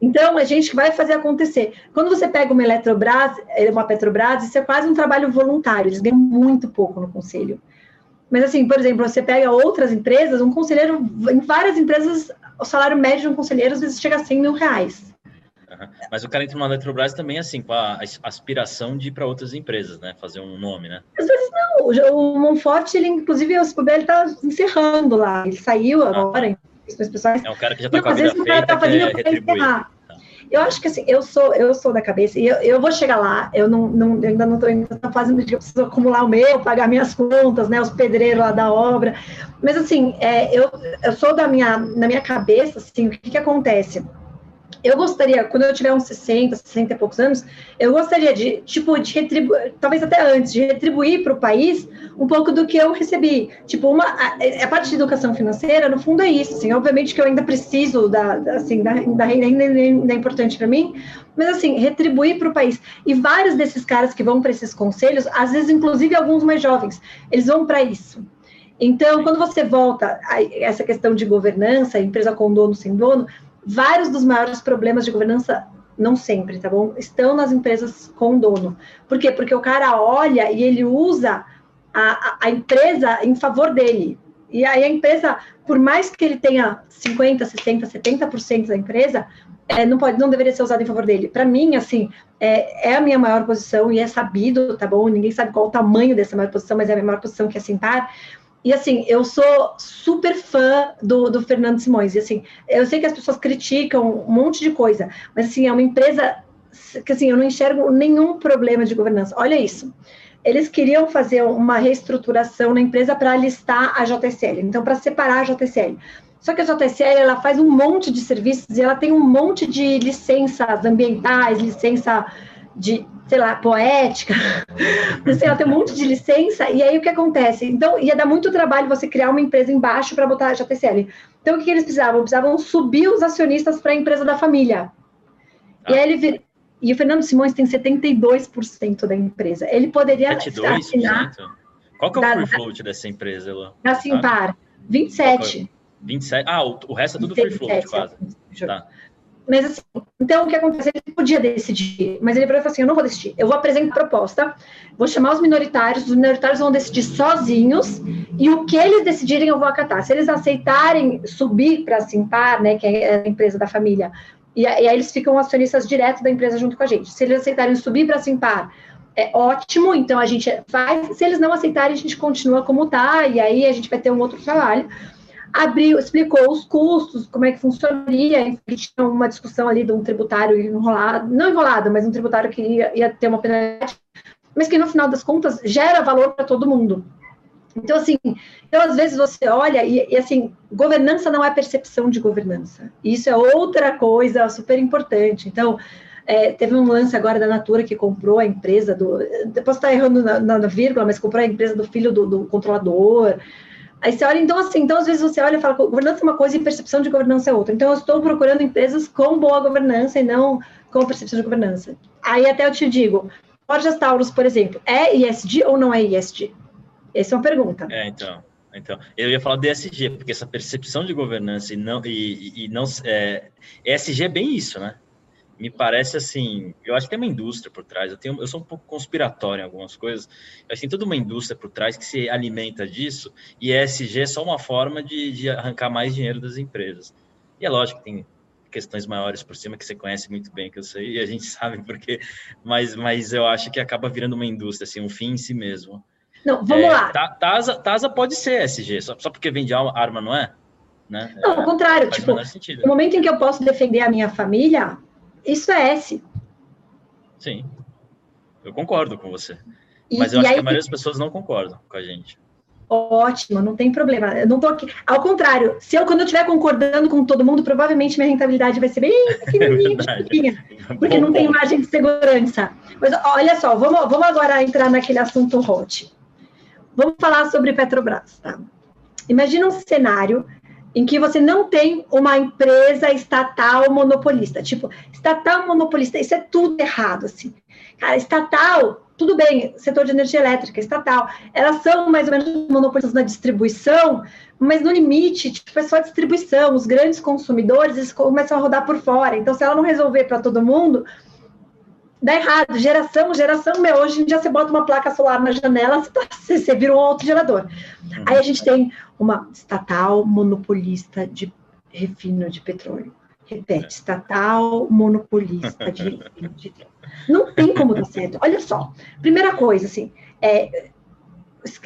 S2: Então, a gente vai fazer acontecer. Quando você pega uma Eletrobras, eh, uma Petrobras, isso é quase um trabalho voluntário, eles ganham muito pouco no conselho. Mas, assim, por exemplo, você pega outras empresas, um conselheiro, em várias empresas, o salário médio de um conselheiro às vezes chega a 100 mil reais.
S1: Uhum. Mas o cara entra numa Eletrobras também, assim, com a aspiração de ir para outras empresas, né? Fazer um nome, né?
S2: Às vezes não. O Monforte, ele, inclusive, ele está encerrando lá. Ele saiu ah, tá
S1: pessoas. É um cara que já está com a vida feita, tá fazendo quer retribuir.
S2: Eu acho que assim, eu sou, eu sou da cabeça, e eu, eu vou chegar lá, eu não, não eu ainda não estou fazendo que eu preciso acumular o meu, pagar minhas contas, né? Os pedreiros lá da obra. Mas assim, é, eu, eu sou da minha, na minha cabeça, assim, o que, que acontece? Eu gostaria, quando eu tiver uns 60, 60 e poucos anos, eu gostaria de, tipo, de retribuir, talvez até antes, de retribuir para o país um pouco do que eu recebi. Tipo, uma, a, a, parte de educação financeira, no fundo, é isso. Assim, obviamente que eu ainda preciso da, assim, da, da renda, ainda, ainda é importante para mim, mas assim, retribuir para o país. E vários desses caras que vão para esses conselhos, às vezes, inclusive alguns mais jovens, eles vão para isso. Então, quando você volta a essa questão de governança, empresa com dono, sem dono, vários dos maiores problemas de governança não sempre, tá bom? Estão nas empresas com dono. Por quê? Porque o cara olha e ele usa a, a, empresa em favor dele. E aí a empresa, por mais que ele tenha 50, 60, 70% da empresa, é, não pode, não deveria ser usado em favor dele. Para mim, assim, é, é, a minha maior posição e é sabido, tá bom? Ninguém sabe qual o tamanho dessa maior posição, mas é a minha maior posição que é sentar. E assim, eu sou super fã do, do Fernando Simões. E assim, eu sei que as pessoas criticam um monte de coisa, mas assim, é uma empresa que assim, eu não enxergo nenhum problema de governança. Olha isso. Eles queriam fazer uma reestruturação na empresa para listar a JSL, então para separar a JSL. Só que a JSL ela faz um monte de serviços e ela tem um monte de licenças ambientais, licença de, sei lá, poética, sei lá, tem um monte de licença, e aí o que acontece? Então, ia dar muito trabalho você criar uma empresa embaixo para botar a JTCL. Então, o que, que eles precisavam? Precisavam subir os acionistas para a empresa da família. Ah. E aí ele. E o Fernando Simões tem 72% da empresa. Ele poderia
S1: 72%? assinar... Qual que é o free float dessa empresa, Elô?
S2: Da Simpar, 27.
S1: 27? Ah, o, o resto é tudo free float, quase. Tá.
S2: Mas assim, então o que acontece? Ele podia decidir, mas ele falou assim: eu não vou decidir, eu vou apresentar proposta, vou chamar os minoritários, os minoritários vão decidir sozinhos, e o que eles decidirem eu vou acatar. Se eles aceitarem subir para Simpar, né, que é a empresa da família, e, e aí eles ficam acionistas direto da empresa junto com a gente. Se eles aceitarem subir para Simpar, é ótimo, então a gente faz. Se eles não aceitarem, a gente continua como está, e aí a gente vai ter um outro trabalho abriu, explicou os custos, como é que funcionaria, tinha uma discussão ali de um tributário enrolado, não enrolado, mas um tributário que ia, ia ter uma penalidade, mas que no final das contas gera valor para todo mundo. Então, assim, então, às vezes você olha e, e, assim, governança não é percepção de governança. Isso é outra coisa super importante. Então, é, teve um lance agora da Natura que comprou a empresa do. Posso estar errando na, na vírgula, mas comprou a empresa do filho do, do controlador. Aí você olha, então, assim, então às vezes você olha e fala, governança é uma coisa e percepção de governança é outra. Então, eu estou procurando empresas com boa governança e não com percepção de governança. Aí até eu te digo, Borges Taurus, por exemplo, é ISD ou não é ISD? Essa é uma pergunta.
S1: É, então. Então, eu ia falar DSG, porque essa percepção de governança e não e, e não é, ESG é bem isso, né? Me parece assim, eu acho que tem uma indústria por trás, eu, tenho, eu sou um pouco conspiratório em algumas coisas, eu acho que tem toda uma indústria por trás que se alimenta disso, e ESG é só uma forma de, de arrancar mais dinheiro das empresas. E é lógico que tem questões maiores por cima que você conhece muito bem, que eu sei, e a gente sabe porque, mas, mas eu acho que acaba virando uma indústria, assim, um fim em si mesmo.
S2: Não, vamos é, lá.
S1: TASA, TASA pode ser ESG, só, só porque vende arma, não é? Né?
S2: Não, ao contrário, tipo, no momento em que eu posso defender a minha família, isso é S.
S1: Sim, eu concordo com você. E, Mas eu acho aí, que a maioria das pessoas não concordam com a gente.
S2: Ótimo, não tem problema. Eu não tô aqui. Ao contrário, se eu quando eu estiver concordando com todo mundo, provavelmente minha rentabilidade vai ser bem pequenininha, é porque não tem margem de segurança. Mas olha só, vamos, vamos agora entrar naquele assunto hot. Vamos falar sobre Petrobras, tá? Imagina um cenário em que você não tem uma empresa estatal monopolista. Tipo, estatal monopolista, isso é tudo errado, assim. Cara, estatal, tudo bem, setor de energia elétrica, estatal, elas são mais ou menos monopolistas na distribuição, mas no limite, tipo, é só distribuição. Os grandes consumidores, eles começam a rodar por fora. Então, se ela não resolver para todo mundo, dá errado. Geração, geração, meu, hoje em dia você bota uma placa solar na janela, você, você vira um autogerador. Uhum. Aí a gente tem uma estatal monopolista de refino de petróleo. Repete, estatal monopolista de refino de petróleo. Não tem como dar certo. Olha só, primeira coisa, assim, é,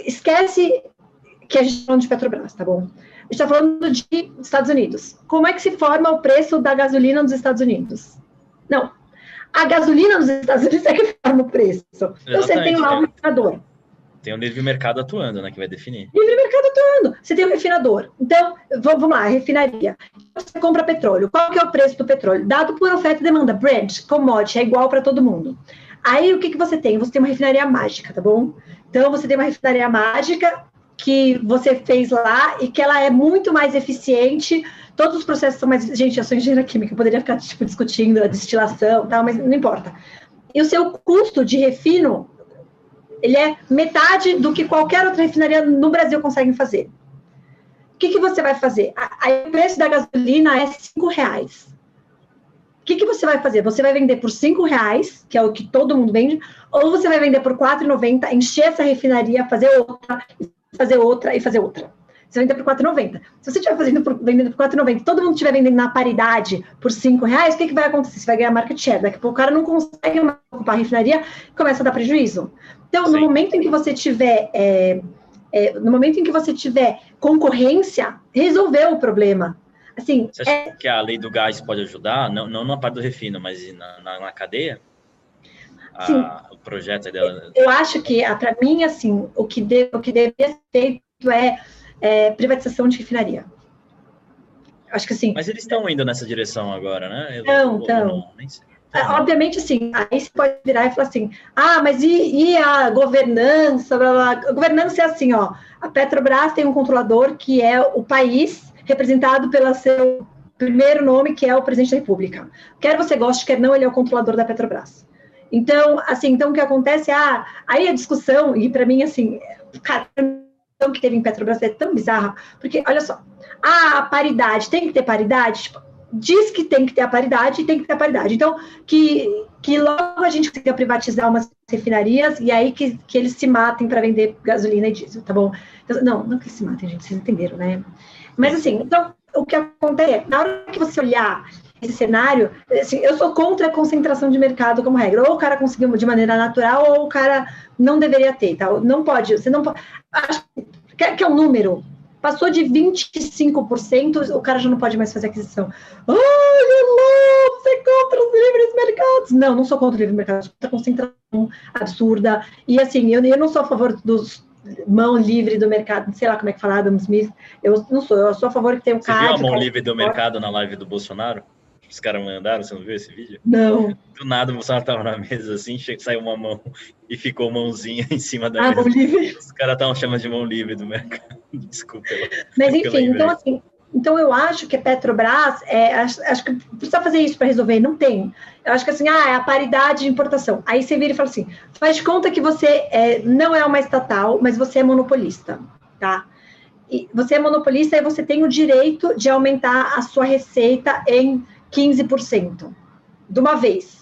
S2: esquece que a gente está falando de Petrobras, tá bom? A gente está falando de Estados Unidos. Como é que se forma o preço da gasolina nos Estados Unidos? Não, a gasolina nos Estados Unidos é que forma o preço. Então você tem lá um refinador.
S1: Tem o livre mercado atuando, né? Que vai definir.
S2: Livre mercado atuando. Você tem um refinador. Então, vamos lá, refinaria. Você compra petróleo. Qual que é o preço do petróleo? Dado por oferta e demanda. Brent, commodity, é igual para todo mundo. Aí o que, que você tem? Você tem uma refinaria mágica, tá bom? Então você tem uma refinaria mágica que você fez lá e que ela é muito mais eficiente. Todos os processos são mais. Gente, eu sou engenheira química, eu poderia ficar tipo, discutindo a destilação, tal, mas não importa. E o seu custo de refino, ele é metade do que qualquer outra refinaria no Brasil consegue fazer. O que, que você vai fazer? O preço da gasolina é cinco reais. O que, que você vai fazer? Você vai vender por cinco reais, que é o que todo mundo vende, ou você vai vender por R$4,90, encher essa refinaria, fazer outra, fazer outra e fazer outra. Você vende por 4,90. Se você estiver fazendo por, vendendo por 4,90, todo mundo estiver vendendo na paridade por 5 reais, o que, que vai acontecer? Você vai ganhar market share. Daqui a pouco o cara não consegue ocupar a refinaria, começa a dar prejuízo. Então, Sim. no momento em que você tiver. É, é, no momento em que você tiver concorrência, resolveu o problema. Assim,
S1: você acha é... que a lei do gás pode ajudar? Não, não na parte do refino, mas na, na, na cadeia?
S2: Sim. o projeto dela. Eu acho que, ah, para mim, assim, o que, de, o que deveria ser feito é é, privatização de refinaria. Acho que assim.
S1: Mas eles estão indo nessa direção agora, né?
S2: Não, então. Obviamente, assim, aí você pode virar e falar assim: ah, mas e, e a governança? Blá, blá. A governança é assim, ó. A Petrobras tem um controlador que é o país representado pelo seu primeiro nome, que é o presidente da República. Quer você goste, quer não, ele é o controlador da Petrobras. Então, assim, então o que acontece? Ah, aí a discussão, e para mim, assim, cara, que teve em Petrobras é tão bizarra, porque, olha só, a paridade, tem que ter paridade? Tipo, diz que tem que ter a paridade e tem que ter a paridade. Então, que, que logo a gente consiga privatizar umas refinarias e aí que, que eles se matem para vender gasolina e diesel, tá bom? Então, não, não que se matem, gente, vocês entenderam, né? Mas assim, então, o que acontece é, na hora que você olhar esse cenário, assim, eu sou contra a concentração de mercado como regra. Ou o cara conseguiu de maneira natural, ou o cara não deveria ter, tá? Não pode, você não pode. Acho, quer que é um número? Passou de 25%, o cara já não pode mais fazer aquisição. Ai, Elô, você é contra os livres mercados? Não, não sou contra o livre mercado, sou contra a concentração absurda. E assim, eu, eu não sou a favor dos mão livre do mercado, sei lá como é que fala Adam Smith, eu não sou, eu sou a favor que tenha um
S1: cara. Você viu a mão livre do mercado na live do Bolsonaro? Os caras mandaram, você não viu esse vídeo?
S2: Não.
S1: Do nada o Bolsonaro tava na mesa assim, saiu uma mão e ficou mãozinha em cima da ah, mesa. Mão livre. Os caras estavam chamando de mão livre do mercado. Desculpa.
S2: Mas enfim, então assim, então eu acho que a Petrobras, é, acho, acho que precisa fazer isso para resolver, não tem. Eu acho que assim, ah, é a paridade de importação. Aí você vira e fala assim, faz de conta que você é, não é uma estatal, mas você é monopolista, tá? E você é monopolista e você tem o direito de aumentar a sua receita em 15% de uma vez.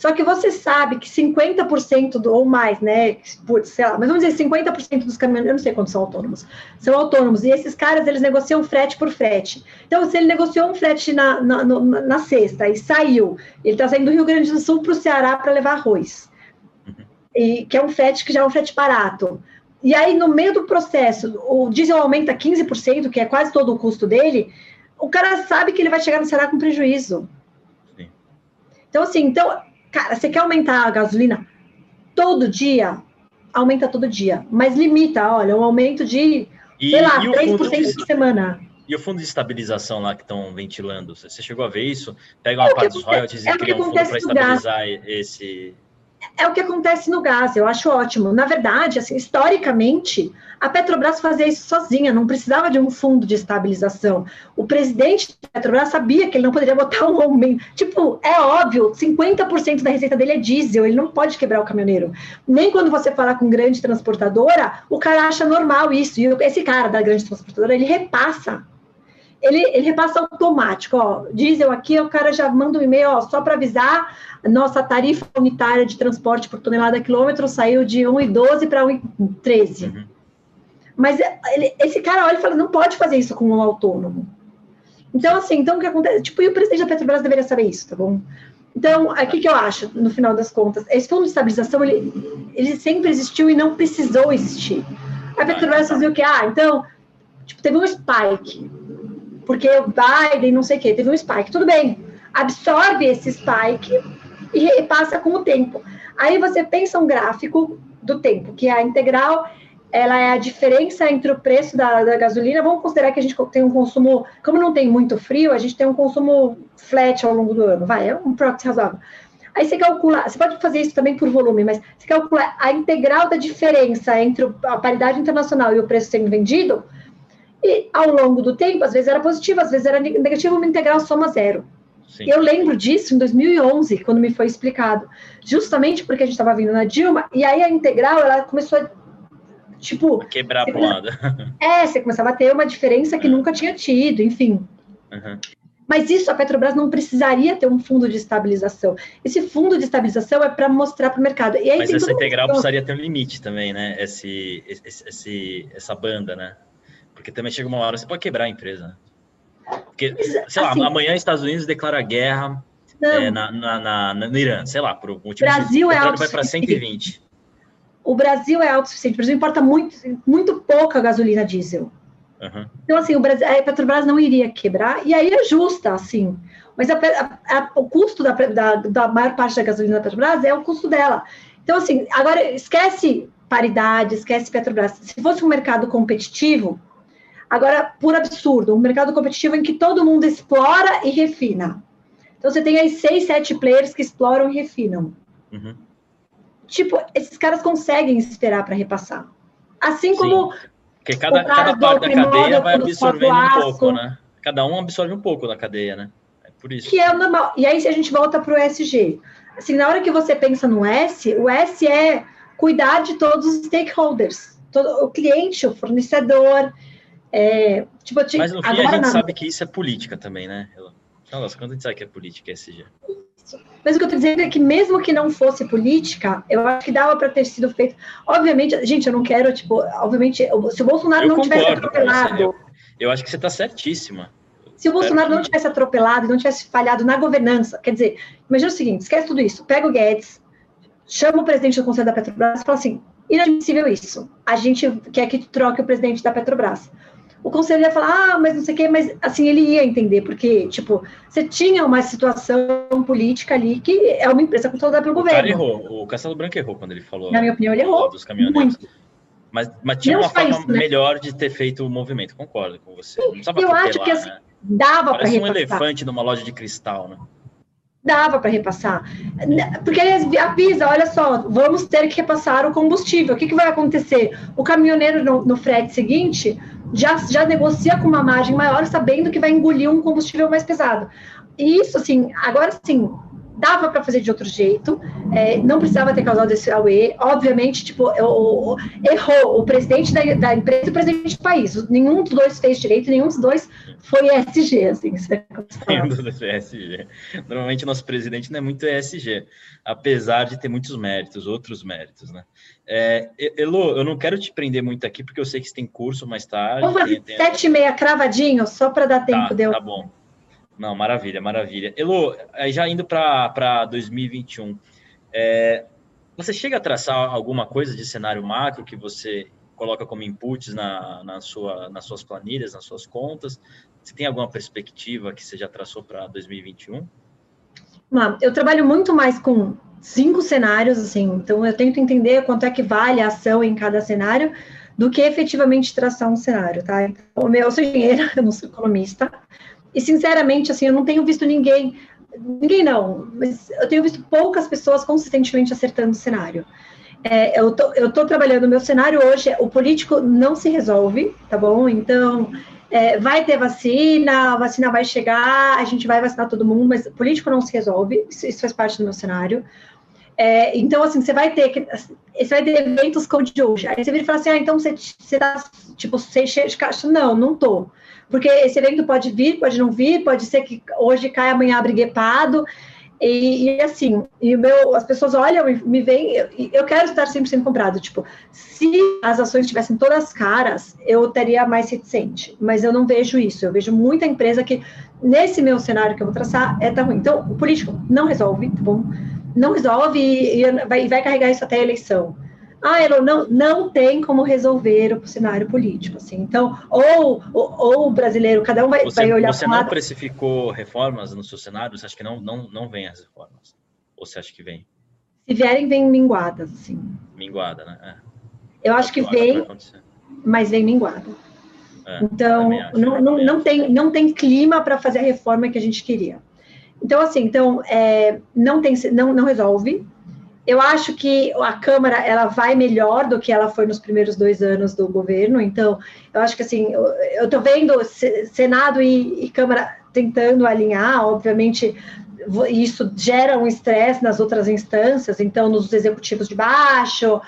S2: Só que você sabe que 50% do, ou mais, né? Por, sei lá, mas vamos dizer 50% dos caminhoneiros, eu não sei quantos são autônomos, são autônomos, e esses caras eles negociam frete por frete. Então, se ele negociou um frete na, na, na sexta e saiu, ele está saindo do Rio Grande do Sul para o Ceará para levar arroz. E, que é um frete que já é um frete barato. E aí, no meio do processo, o diesel aumenta 15%, que é quase todo o custo dele, o cara sabe que ele vai chegar no Ceará com prejuízo. Sim. Então, assim, então, cara, você quer aumentar a gasolina todo dia? Aumenta todo dia. Mas limita, olha, um aumento de, e, sei lá, 3% por semana.
S1: E o fundo de estabilização lá que estão ventilando? Você chegou a ver isso? Pega uma é parte dos royalties é e cria um fundo para estabilizar esse,
S2: é o que acontece no gás, eu acho ótimo. Na verdade, assim, historicamente, a Petrobras fazia isso sozinha, não precisava de um fundo de estabilização. O presidente da Petrobras sabia que ele não poderia botar um aumento. Tipo, é óbvio, 50% da receita dele é diesel, ele não pode quebrar o caminhoneiro. Nem quando você fala com grande transportadora, o cara acha normal isso. E esse cara da grande transportadora, ele repassa ele, ele repassa automático, ó, diesel aqui, o cara já manda um e-mail, ó, só para avisar, nossa tarifa unitária de transporte por tonelada quilômetro saiu de 1,12 para 1,13. Uhum. Mas ele, esse cara olha e fala, não pode fazer isso com um autônomo. Então, assim, então o que acontece? Tipo, e o presidente da Petrobras deveria saber isso, tá bom? Então, aqui que eu acho, no final das contas, esse fundo de estabilização, ele, ele sempre existiu e não precisou existir. A Petrobras fazia o que? Ah, então, tipo, teve um spike porque o Biden, não sei o quê, teve um spike. Tudo bem, absorve esse spike e repassa com o tempo. Aí você pensa um gráfico do tempo, que é a integral, ela é a diferença entre o preço da, da, gasolina. Vamos considerar que a gente tem um consumo, como não tem muito frio, a gente tem um consumo flat ao longo do ano, vai, é um proxy razoável. Aí você calcula, você pode fazer isso também por volume, mas você calcula a integral da diferença entre a paridade internacional e o preço sendo vendido, e ao longo do tempo, às vezes era positivo, às vezes era negativo, uma integral soma zero. Sim. Eu lembro disso em 2011, quando me foi explicado, justamente porque a gente estava vindo na Dilma, e aí a integral, ela começou a, tipo...
S1: Quebrar a pomada.
S2: É, você começava a ter uma diferença que é. nunca tinha tido, enfim. Uhum. Mas isso a Petrobras não precisaria ter um fundo de estabilização. Esse fundo de estabilização é para mostrar para o mercado.
S1: Mas essa integral precisaria ter um limite também, né? Esse, esse, esse, essa banda, né? Porque também chega uma hora você pode quebrar a empresa. Porque, sei lá, assim, amanhã Estados Unidos declara guerra é, na, na, na, no Irã, sei lá, por algum motivo.
S2: Brasil é alto
S1: vai para 120.
S2: O Brasil é autossuficiente. O Brasil importa muito, muito pouca gasolina diesel. Uhum. Então, assim, o Brasil, a Petrobras não iria quebrar, e aí é justa, assim. Mas a, a, a, o custo da, da, da, maior parte da gasolina da Petrobras é o custo dela. Então, assim, agora esquece paridade, esquece Petrobras. Se fosse um mercado competitivo, agora, por absurdo, um mercado competitivo em que todo mundo explora e refina. Então, você tem aí seis, sete players que exploram e refinam. Uhum. Tipo, esses caras conseguem esperar para repassar. Assim como Sim.
S1: Porque cada, cada parte da cadeia vai absorvendo um pouco, né? Cada um absorve um pouco da cadeia, né? É por isso.
S2: Que é normal. E aí, se a gente volta para o SG, assim, na hora que você pensa no S, o S é cuidar de todos os stakeholders, todo, o cliente, o fornecedor. É,
S1: tipo, Mas no fim a gente sabe que isso é política também, né? Nossa, quando a gente sabe que é política, é SG.
S2: Mas o que eu estou dizendo é que mesmo que não fosse política, eu acho que dava para ter sido feito. Obviamente, gente, eu não quero, tipo, obviamente, se o Bolsonaro eu não tivesse atropelado.
S1: Eu, eu, acho que você está certíssima.
S2: Se o Bolsonaro que... não tivesse atropelado, não tivesse falhado na governança, quer dizer, imagina o seguinte: esquece tudo isso, pega o Guedes, chama o presidente do Conselho da Petrobras e fala assim: inadmissível isso. A gente quer que troque o presidente da Petrobras o conselho ia falar, ah, mas não sei o quê, mas assim, ele ia entender, porque, tipo, você tinha uma situação política ali que é uma empresa controlada pelo o governo.
S1: O errou, o Castelo Branco errou quando ele falou.
S2: Na minha opinião, ele errou. Dos caminhoneiros. Muito.
S1: Mas, mas tinha não uma forma isso, né? melhor de ter feito o movimento, concordo com você.
S2: Eu acho que assim, né? dava para
S1: repassar. um elefante numa loja de cristal, né?
S2: Dava para repassar. Porque ele avisa, olha só, vamos ter que repassar o combustível. O que, que vai acontecer? O caminhoneiro no, no frete seguinte já, já negocia com uma margem maior, sabendo que vai engolir um combustível mais pesado. E isso, assim, agora sim, dava para fazer de outro jeito, é, não precisava ter causado esse AUE. Obviamente, tipo, o, o, errou o presidente da, da, empresa e o presidente do país. Nenhum dos dois fez direito, nenhum dos dois foi ESG, assim.
S1: Nenhum dos dois foi ESG. Normalmente, nosso presidente não é muito ESG, apesar de ter muitos méritos, outros méritos, né? É, Elo, eu não quero te prender muito aqui, porque eu sei que você tem curso mais tarde.
S2: Vamos fazer sete e meia cravadinho, só para dar tempo
S1: tá,
S2: de eu...
S1: Tá bom. Não, maravilha, maravilha. Elo, já indo para 2021, é, você chega a traçar alguma coisa de cenário macro que você coloca como inputs na, na sua, nas suas planilhas, nas suas contas? Você tem alguma perspectiva que você já traçou para 2021?
S2: Eu trabalho muito mais com cinco cenários, assim, então eu tento entender quanto é que vale a ação em cada cenário do que efetivamente traçar um cenário, tá? Então, eu sou engenheira, eu não sou economista, e sinceramente, assim, eu não tenho visto ninguém, ninguém não, mas eu tenho visto poucas pessoas consistentemente acertando o cenário. É, eu, tô, eu tô trabalhando, meu cenário hoje, o político não se resolve, tá bom? Então, é, vai ter vacina, a vacina vai chegar, a gente vai vacinar todo mundo, mas político não se resolve, isso, isso faz parte do meu cenário. É, então, assim, você vai ter você vai ter eventos como de hoje. Aí você vira e fala assim, ah, então você, você tá, tipo, cheio de caixa. Não, não tô porque esse evento pode vir, pode não vir, pode ser que hoje caia, amanhã abre guepado, e, e, assim, e meu, as pessoas olham e me veem, eu, eu quero estar 100% comprado, tipo, se as ações estivessem todas caras, eu teria mais reticente, mas eu não vejo isso, eu vejo muita empresa que, nesse meu cenário que eu vou traçar, é tão ruim. Então, o político não resolve, tá bom? Não resolve e, e vai, vai carregar isso até a eleição ah, Elon, não, não tem como resolver o cenário político, assim. Então, ou, ou, ou o brasileiro, cada um vai,
S1: você,
S2: vai olhar
S1: Você não lado. precificou reformas no seu cenário? Você acha que não, não, não vem as reformas? Ou você acha que vem?
S2: Se vierem, vem minguadas, assim.
S1: Minguada, né? É.
S2: Eu acho que vem, mas vem minguada. É, então, não, não, não, tem, não tem clima para fazer a reforma que a gente queria. Então, assim, então, é, não, tem, não, não resolve. Eu acho que a Câmara ela vai melhor do que ela foi nos primeiros dois anos do governo. Então, eu acho que assim, eu estou vendo Senado e, e Câmara tentando alinhar, obviamente, isso gera um estresse nas outras instâncias, então, nos executivos de baixo,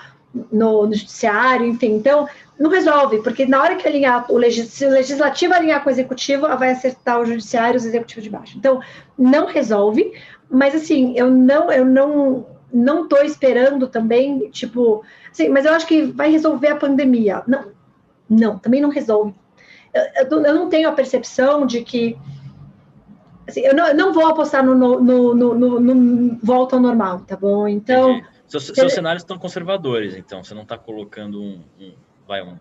S2: no, no judiciário, enfim. Então, não resolve, porque na hora que alinhar o, se o legislativo alinhar com o executivo, vai acertar o judiciário e os executivos de baixo. Então, não resolve, mas assim, eu não, eu não, não estou esperando também, tipo, assim, mas eu acho que vai resolver a pandemia. Não, não, também não resolve. Eu, eu, não tenho a percepção de que assim, eu, não, eu não vou apostar no, no, no, no, no volta ao normal, tá bom? Então.
S1: Seus, seus cenários estão conservadores, então você não está colocando um, um, vai, um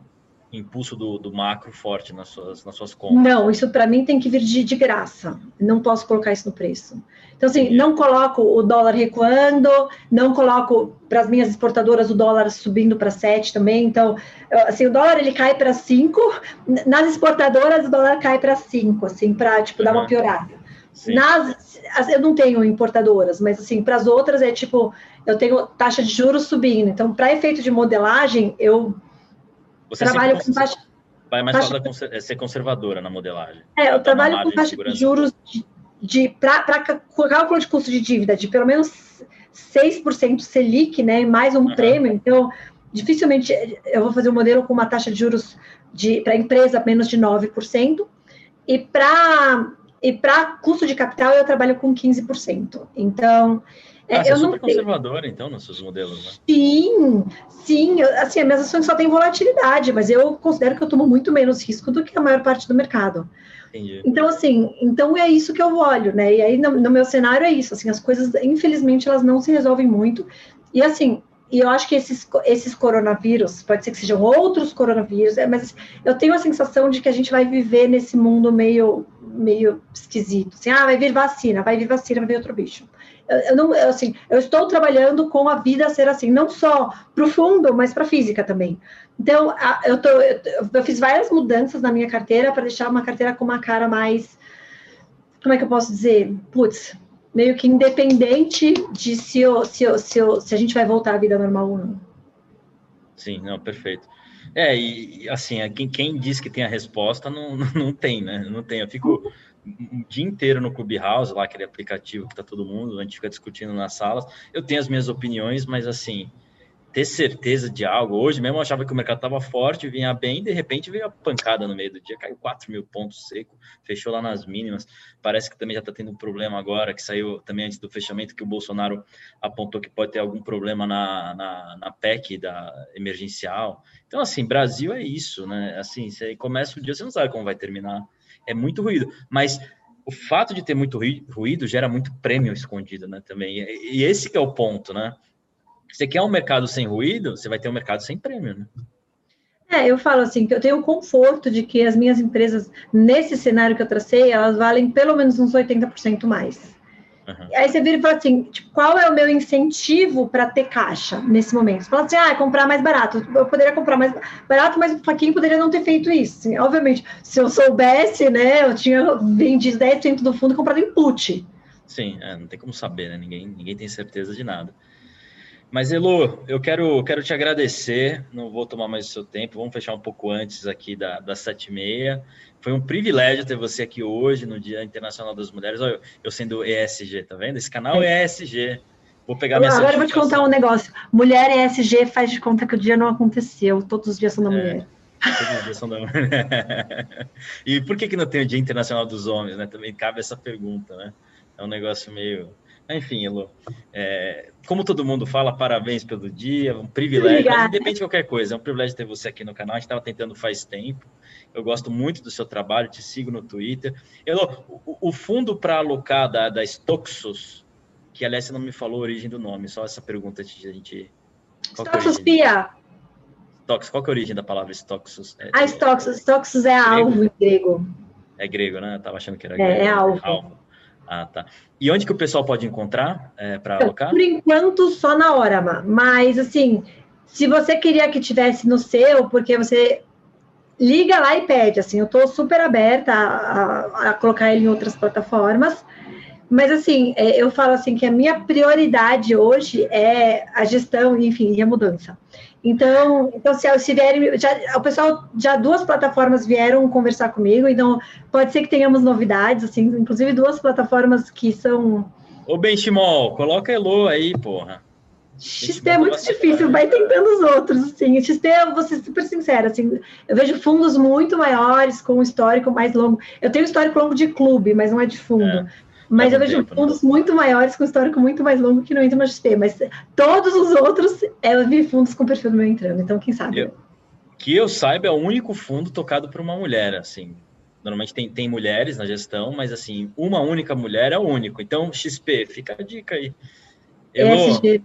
S1: impulso do, do, macro forte nas suas, nas suas contas.
S2: Não, isso para mim tem que vir de, de, graça. Não posso colocar isso no preço. Então, assim, Sim. não coloco o dólar recuando, não coloco para as minhas exportadoras o dólar subindo para 7 também. Então, assim, o dólar ele cai para 5, nas exportadoras o dólar cai para 5, assim, para tipo, uhum. dar uma piorada. Nas, eu não tenho importadoras, mas assim, para as outras é tipo, eu tenho taxa de juros subindo. Então, para efeito de modelagem, eu
S1: Você trabalho com taxa. Vai mais taxa... É ser conservadora na modelagem.
S2: É, eu trabalho com taxa de, de juros de, de para cálculo de custo de dívida de pelo menos 6% Selic, né? Mais um uhum. prêmio. Então, dificilmente eu vou fazer um modelo com uma taxa de juros de para empresa menos de 9%. E para e para custo de capital, eu trabalho com 15%. Então,
S1: ah, é, eu é super conservadora, então, nos seus modelos, né?
S2: Sim, sim. Assim, as minhas ações só têm volatilidade, mas eu considero que eu tomo muito menos risco do que a maior parte do mercado. Entendi. Então, assim, então é isso que eu olho, né? E aí, no, no meu cenário, é isso. Assim, as coisas, infelizmente, elas não se resolvem muito. E, assim, e eu acho que esses, esses coronavírus, pode ser que sejam outros coronavírus, é, mas eu tenho a sensação de que a gente vai viver nesse mundo meio meio esquisito. Assim, ah, vai vir vacina, vai vir vacina, vai vir outro bicho. Eu, não, assim, eu estou trabalhando com a vida ser assim, não só para o fundo, mas para a física também. Então, a, eu, tô, eu, eu fiz várias mudanças na minha carteira para deixar uma carteira com uma cara mais, como é que eu posso dizer? Putz, meio que independente de se, eu, se, eu, se, eu, se a gente vai voltar à vida normal ou não.
S1: Sim, não, perfeito. É, e assim, é, quem, quem diz que tem a resposta não, não tem, né? Não tem. Eu fico o dia inteiro no Clubhouse, lá aquele aplicativo que tá todo mundo, a gente fica discutindo nas salas. Eu tenho as minhas opiniões, mas assim, ter certeza de algo. Hoje mesmo eu achava que o mercado estava forte, vinha bem, de repente veio a pancada no meio do dia, caiu 4 mil pontos seco, fechou lá nas mínimas. Parece que também já está tendo um problema agora, que saiu também antes do fechamento, que o Bolsonaro apontou que pode ter algum problema na, na, na PEC da emergencial. Então, assim, Brasil é isso, né? Assim, você começa o dia, você não sabe como vai terminar. É muito ruído, mas o fato de ter muito ruído gera muito prêmio escondido, né? Também. E esse que é o ponto, né? Você quer um mercado sem ruído, você vai ter um mercado sem prêmio, né?
S2: É, eu falo assim, que eu tenho o conforto de que as minhas empresas, nesse cenário que eu tracei, elas valem pelo menos uns 80% mais. Uhum. Aí você vira e fala assim, tipo, qual é o meu incentivo para ter caixa nesse momento? Você fala assim, ah, comprar mais barato. Eu poderia comprar mais barato, mas o Faquinho poderia não ter feito isso. Assim, obviamente, se eu soubesse, né, eu tinha vendido 10% do fundo e comprado em put.
S1: Sim, é, não tem como saber, né? Ninguém, ninguém tem certeza de nada. Mas, Elo, eu quero, quero te agradecer, não vou tomar mais o seu tempo, vamos fechar um pouco antes aqui da, das sete e meia. Foi um privilégio ter você aqui hoje, no Dia Internacional das Mulheres. Olha, eu sendo ESG, tá vendo? Esse canal é ESG. Vou pegar minha
S2: Agora eu vou te contar um negócio. Mulher ESG faz de conta que o dia não aconteceu, todos os dias são da é, mulher. Todos os dias são da
S1: mulher. e por que, que não tem o Dia Internacional dos Homens, né? Também cabe essa pergunta, né? É um negócio meio enfim, Elo, é, como todo mundo fala, parabéns pelo dia, um privilégio, independente de qualquer coisa, é um privilégio ter você aqui no canal, a gente estava tentando faz tempo, eu gosto muito do seu trabalho, te sigo no Twitter. Elo, o, o fundo para alocar da, da Stoxos, que aliás você não me falou a origem do nome, só essa pergunta antes de a gente...
S2: Stoxos Pia.
S1: Stox, qual é a origem da palavra Stoxos?
S2: É, a Stoxos, Stoxos é, é alvo em grego.
S1: É grego, né? Eu tava achando que era
S2: é,
S1: grego.
S2: É, é alvo. alvo.
S1: Ah, tá. E onde que o pessoal pode encontrar é, para alocar?
S2: Por enquanto, só na hora, mas assim, se você queria que tivesse no seu, porque você liga lá e pede, assim, eu estou super aberta a, a, a, colocar ele em outras plataformas, Mas assim, é, eu falo assim que a minha prioridade hoje é a gestão, enfim, e a mudança. Então, então se, se vierem, já, o pessoal já duas plataformas vieram conversar comigo, então pode ser que tenhamos novidades, assim, inclusive duas plataformas que são.
S1: Ô Benchimol, coloca Elo aí, porra.
S2: XP é muito difícil, vai tentando os outros, assim. XP, eu vou ser super sincera, assim, eu vejo fundos muito maiores, com um histórico mais longo. Eu tenho um histórico longo de clube, mas não é de fundo. É, mas eu vejo tempo, fundos né? muito maiores, com histórico muito mais longo que não entram no XP. Mas todos os outros, eu vi fundos com perfil do meu entrando, então quem sabe.
S1: Eu, que eu saiba, é o único fundo tocado por uma mulher, assim. Normalmente tem, tem mulheres na gestão, mas assim, uma única mulher é o único. Então, XP, fica a dica aí.
S2: Elô, ESG.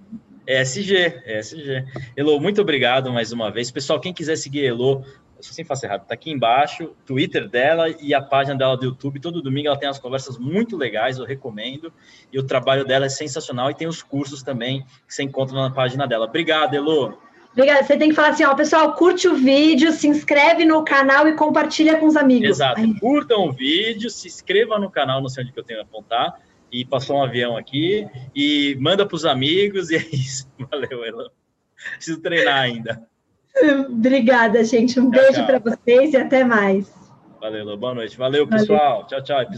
S1: ESG, ESG. Elo, muito obrigado mais uma vez. Pessoal, quem quiser seguir Elo, eu só sem fazer errado, tá aqui embaixo, Twitter dela e a página dela do YouTube. Todo domingo ela tem umas conversas muito legais, eu recomendo. E o trabalho dela é sensacional e tem os cursos também que você encontra na página dela. Obrigado, Elo.
S2: Obrigada. Você tem que falar assim, ó, pessoal, curte o vídeo, se inscreve no canal e compartilha com os amigos.
S1: Exato. Ai. Curtam o vídeo, se inscreva no canal, não sei onde que eu tenho que apontar e passou um avião aqui e manda para os amigos e é isso. Valeu, Elon. Preciso treinar ainda.
S2: Obrigada, gente. Um tchau, beijo para vocês e até mais.
S1: Valeu, boa noite. Valeu, pessoal. Valeu. Tchau, tchau.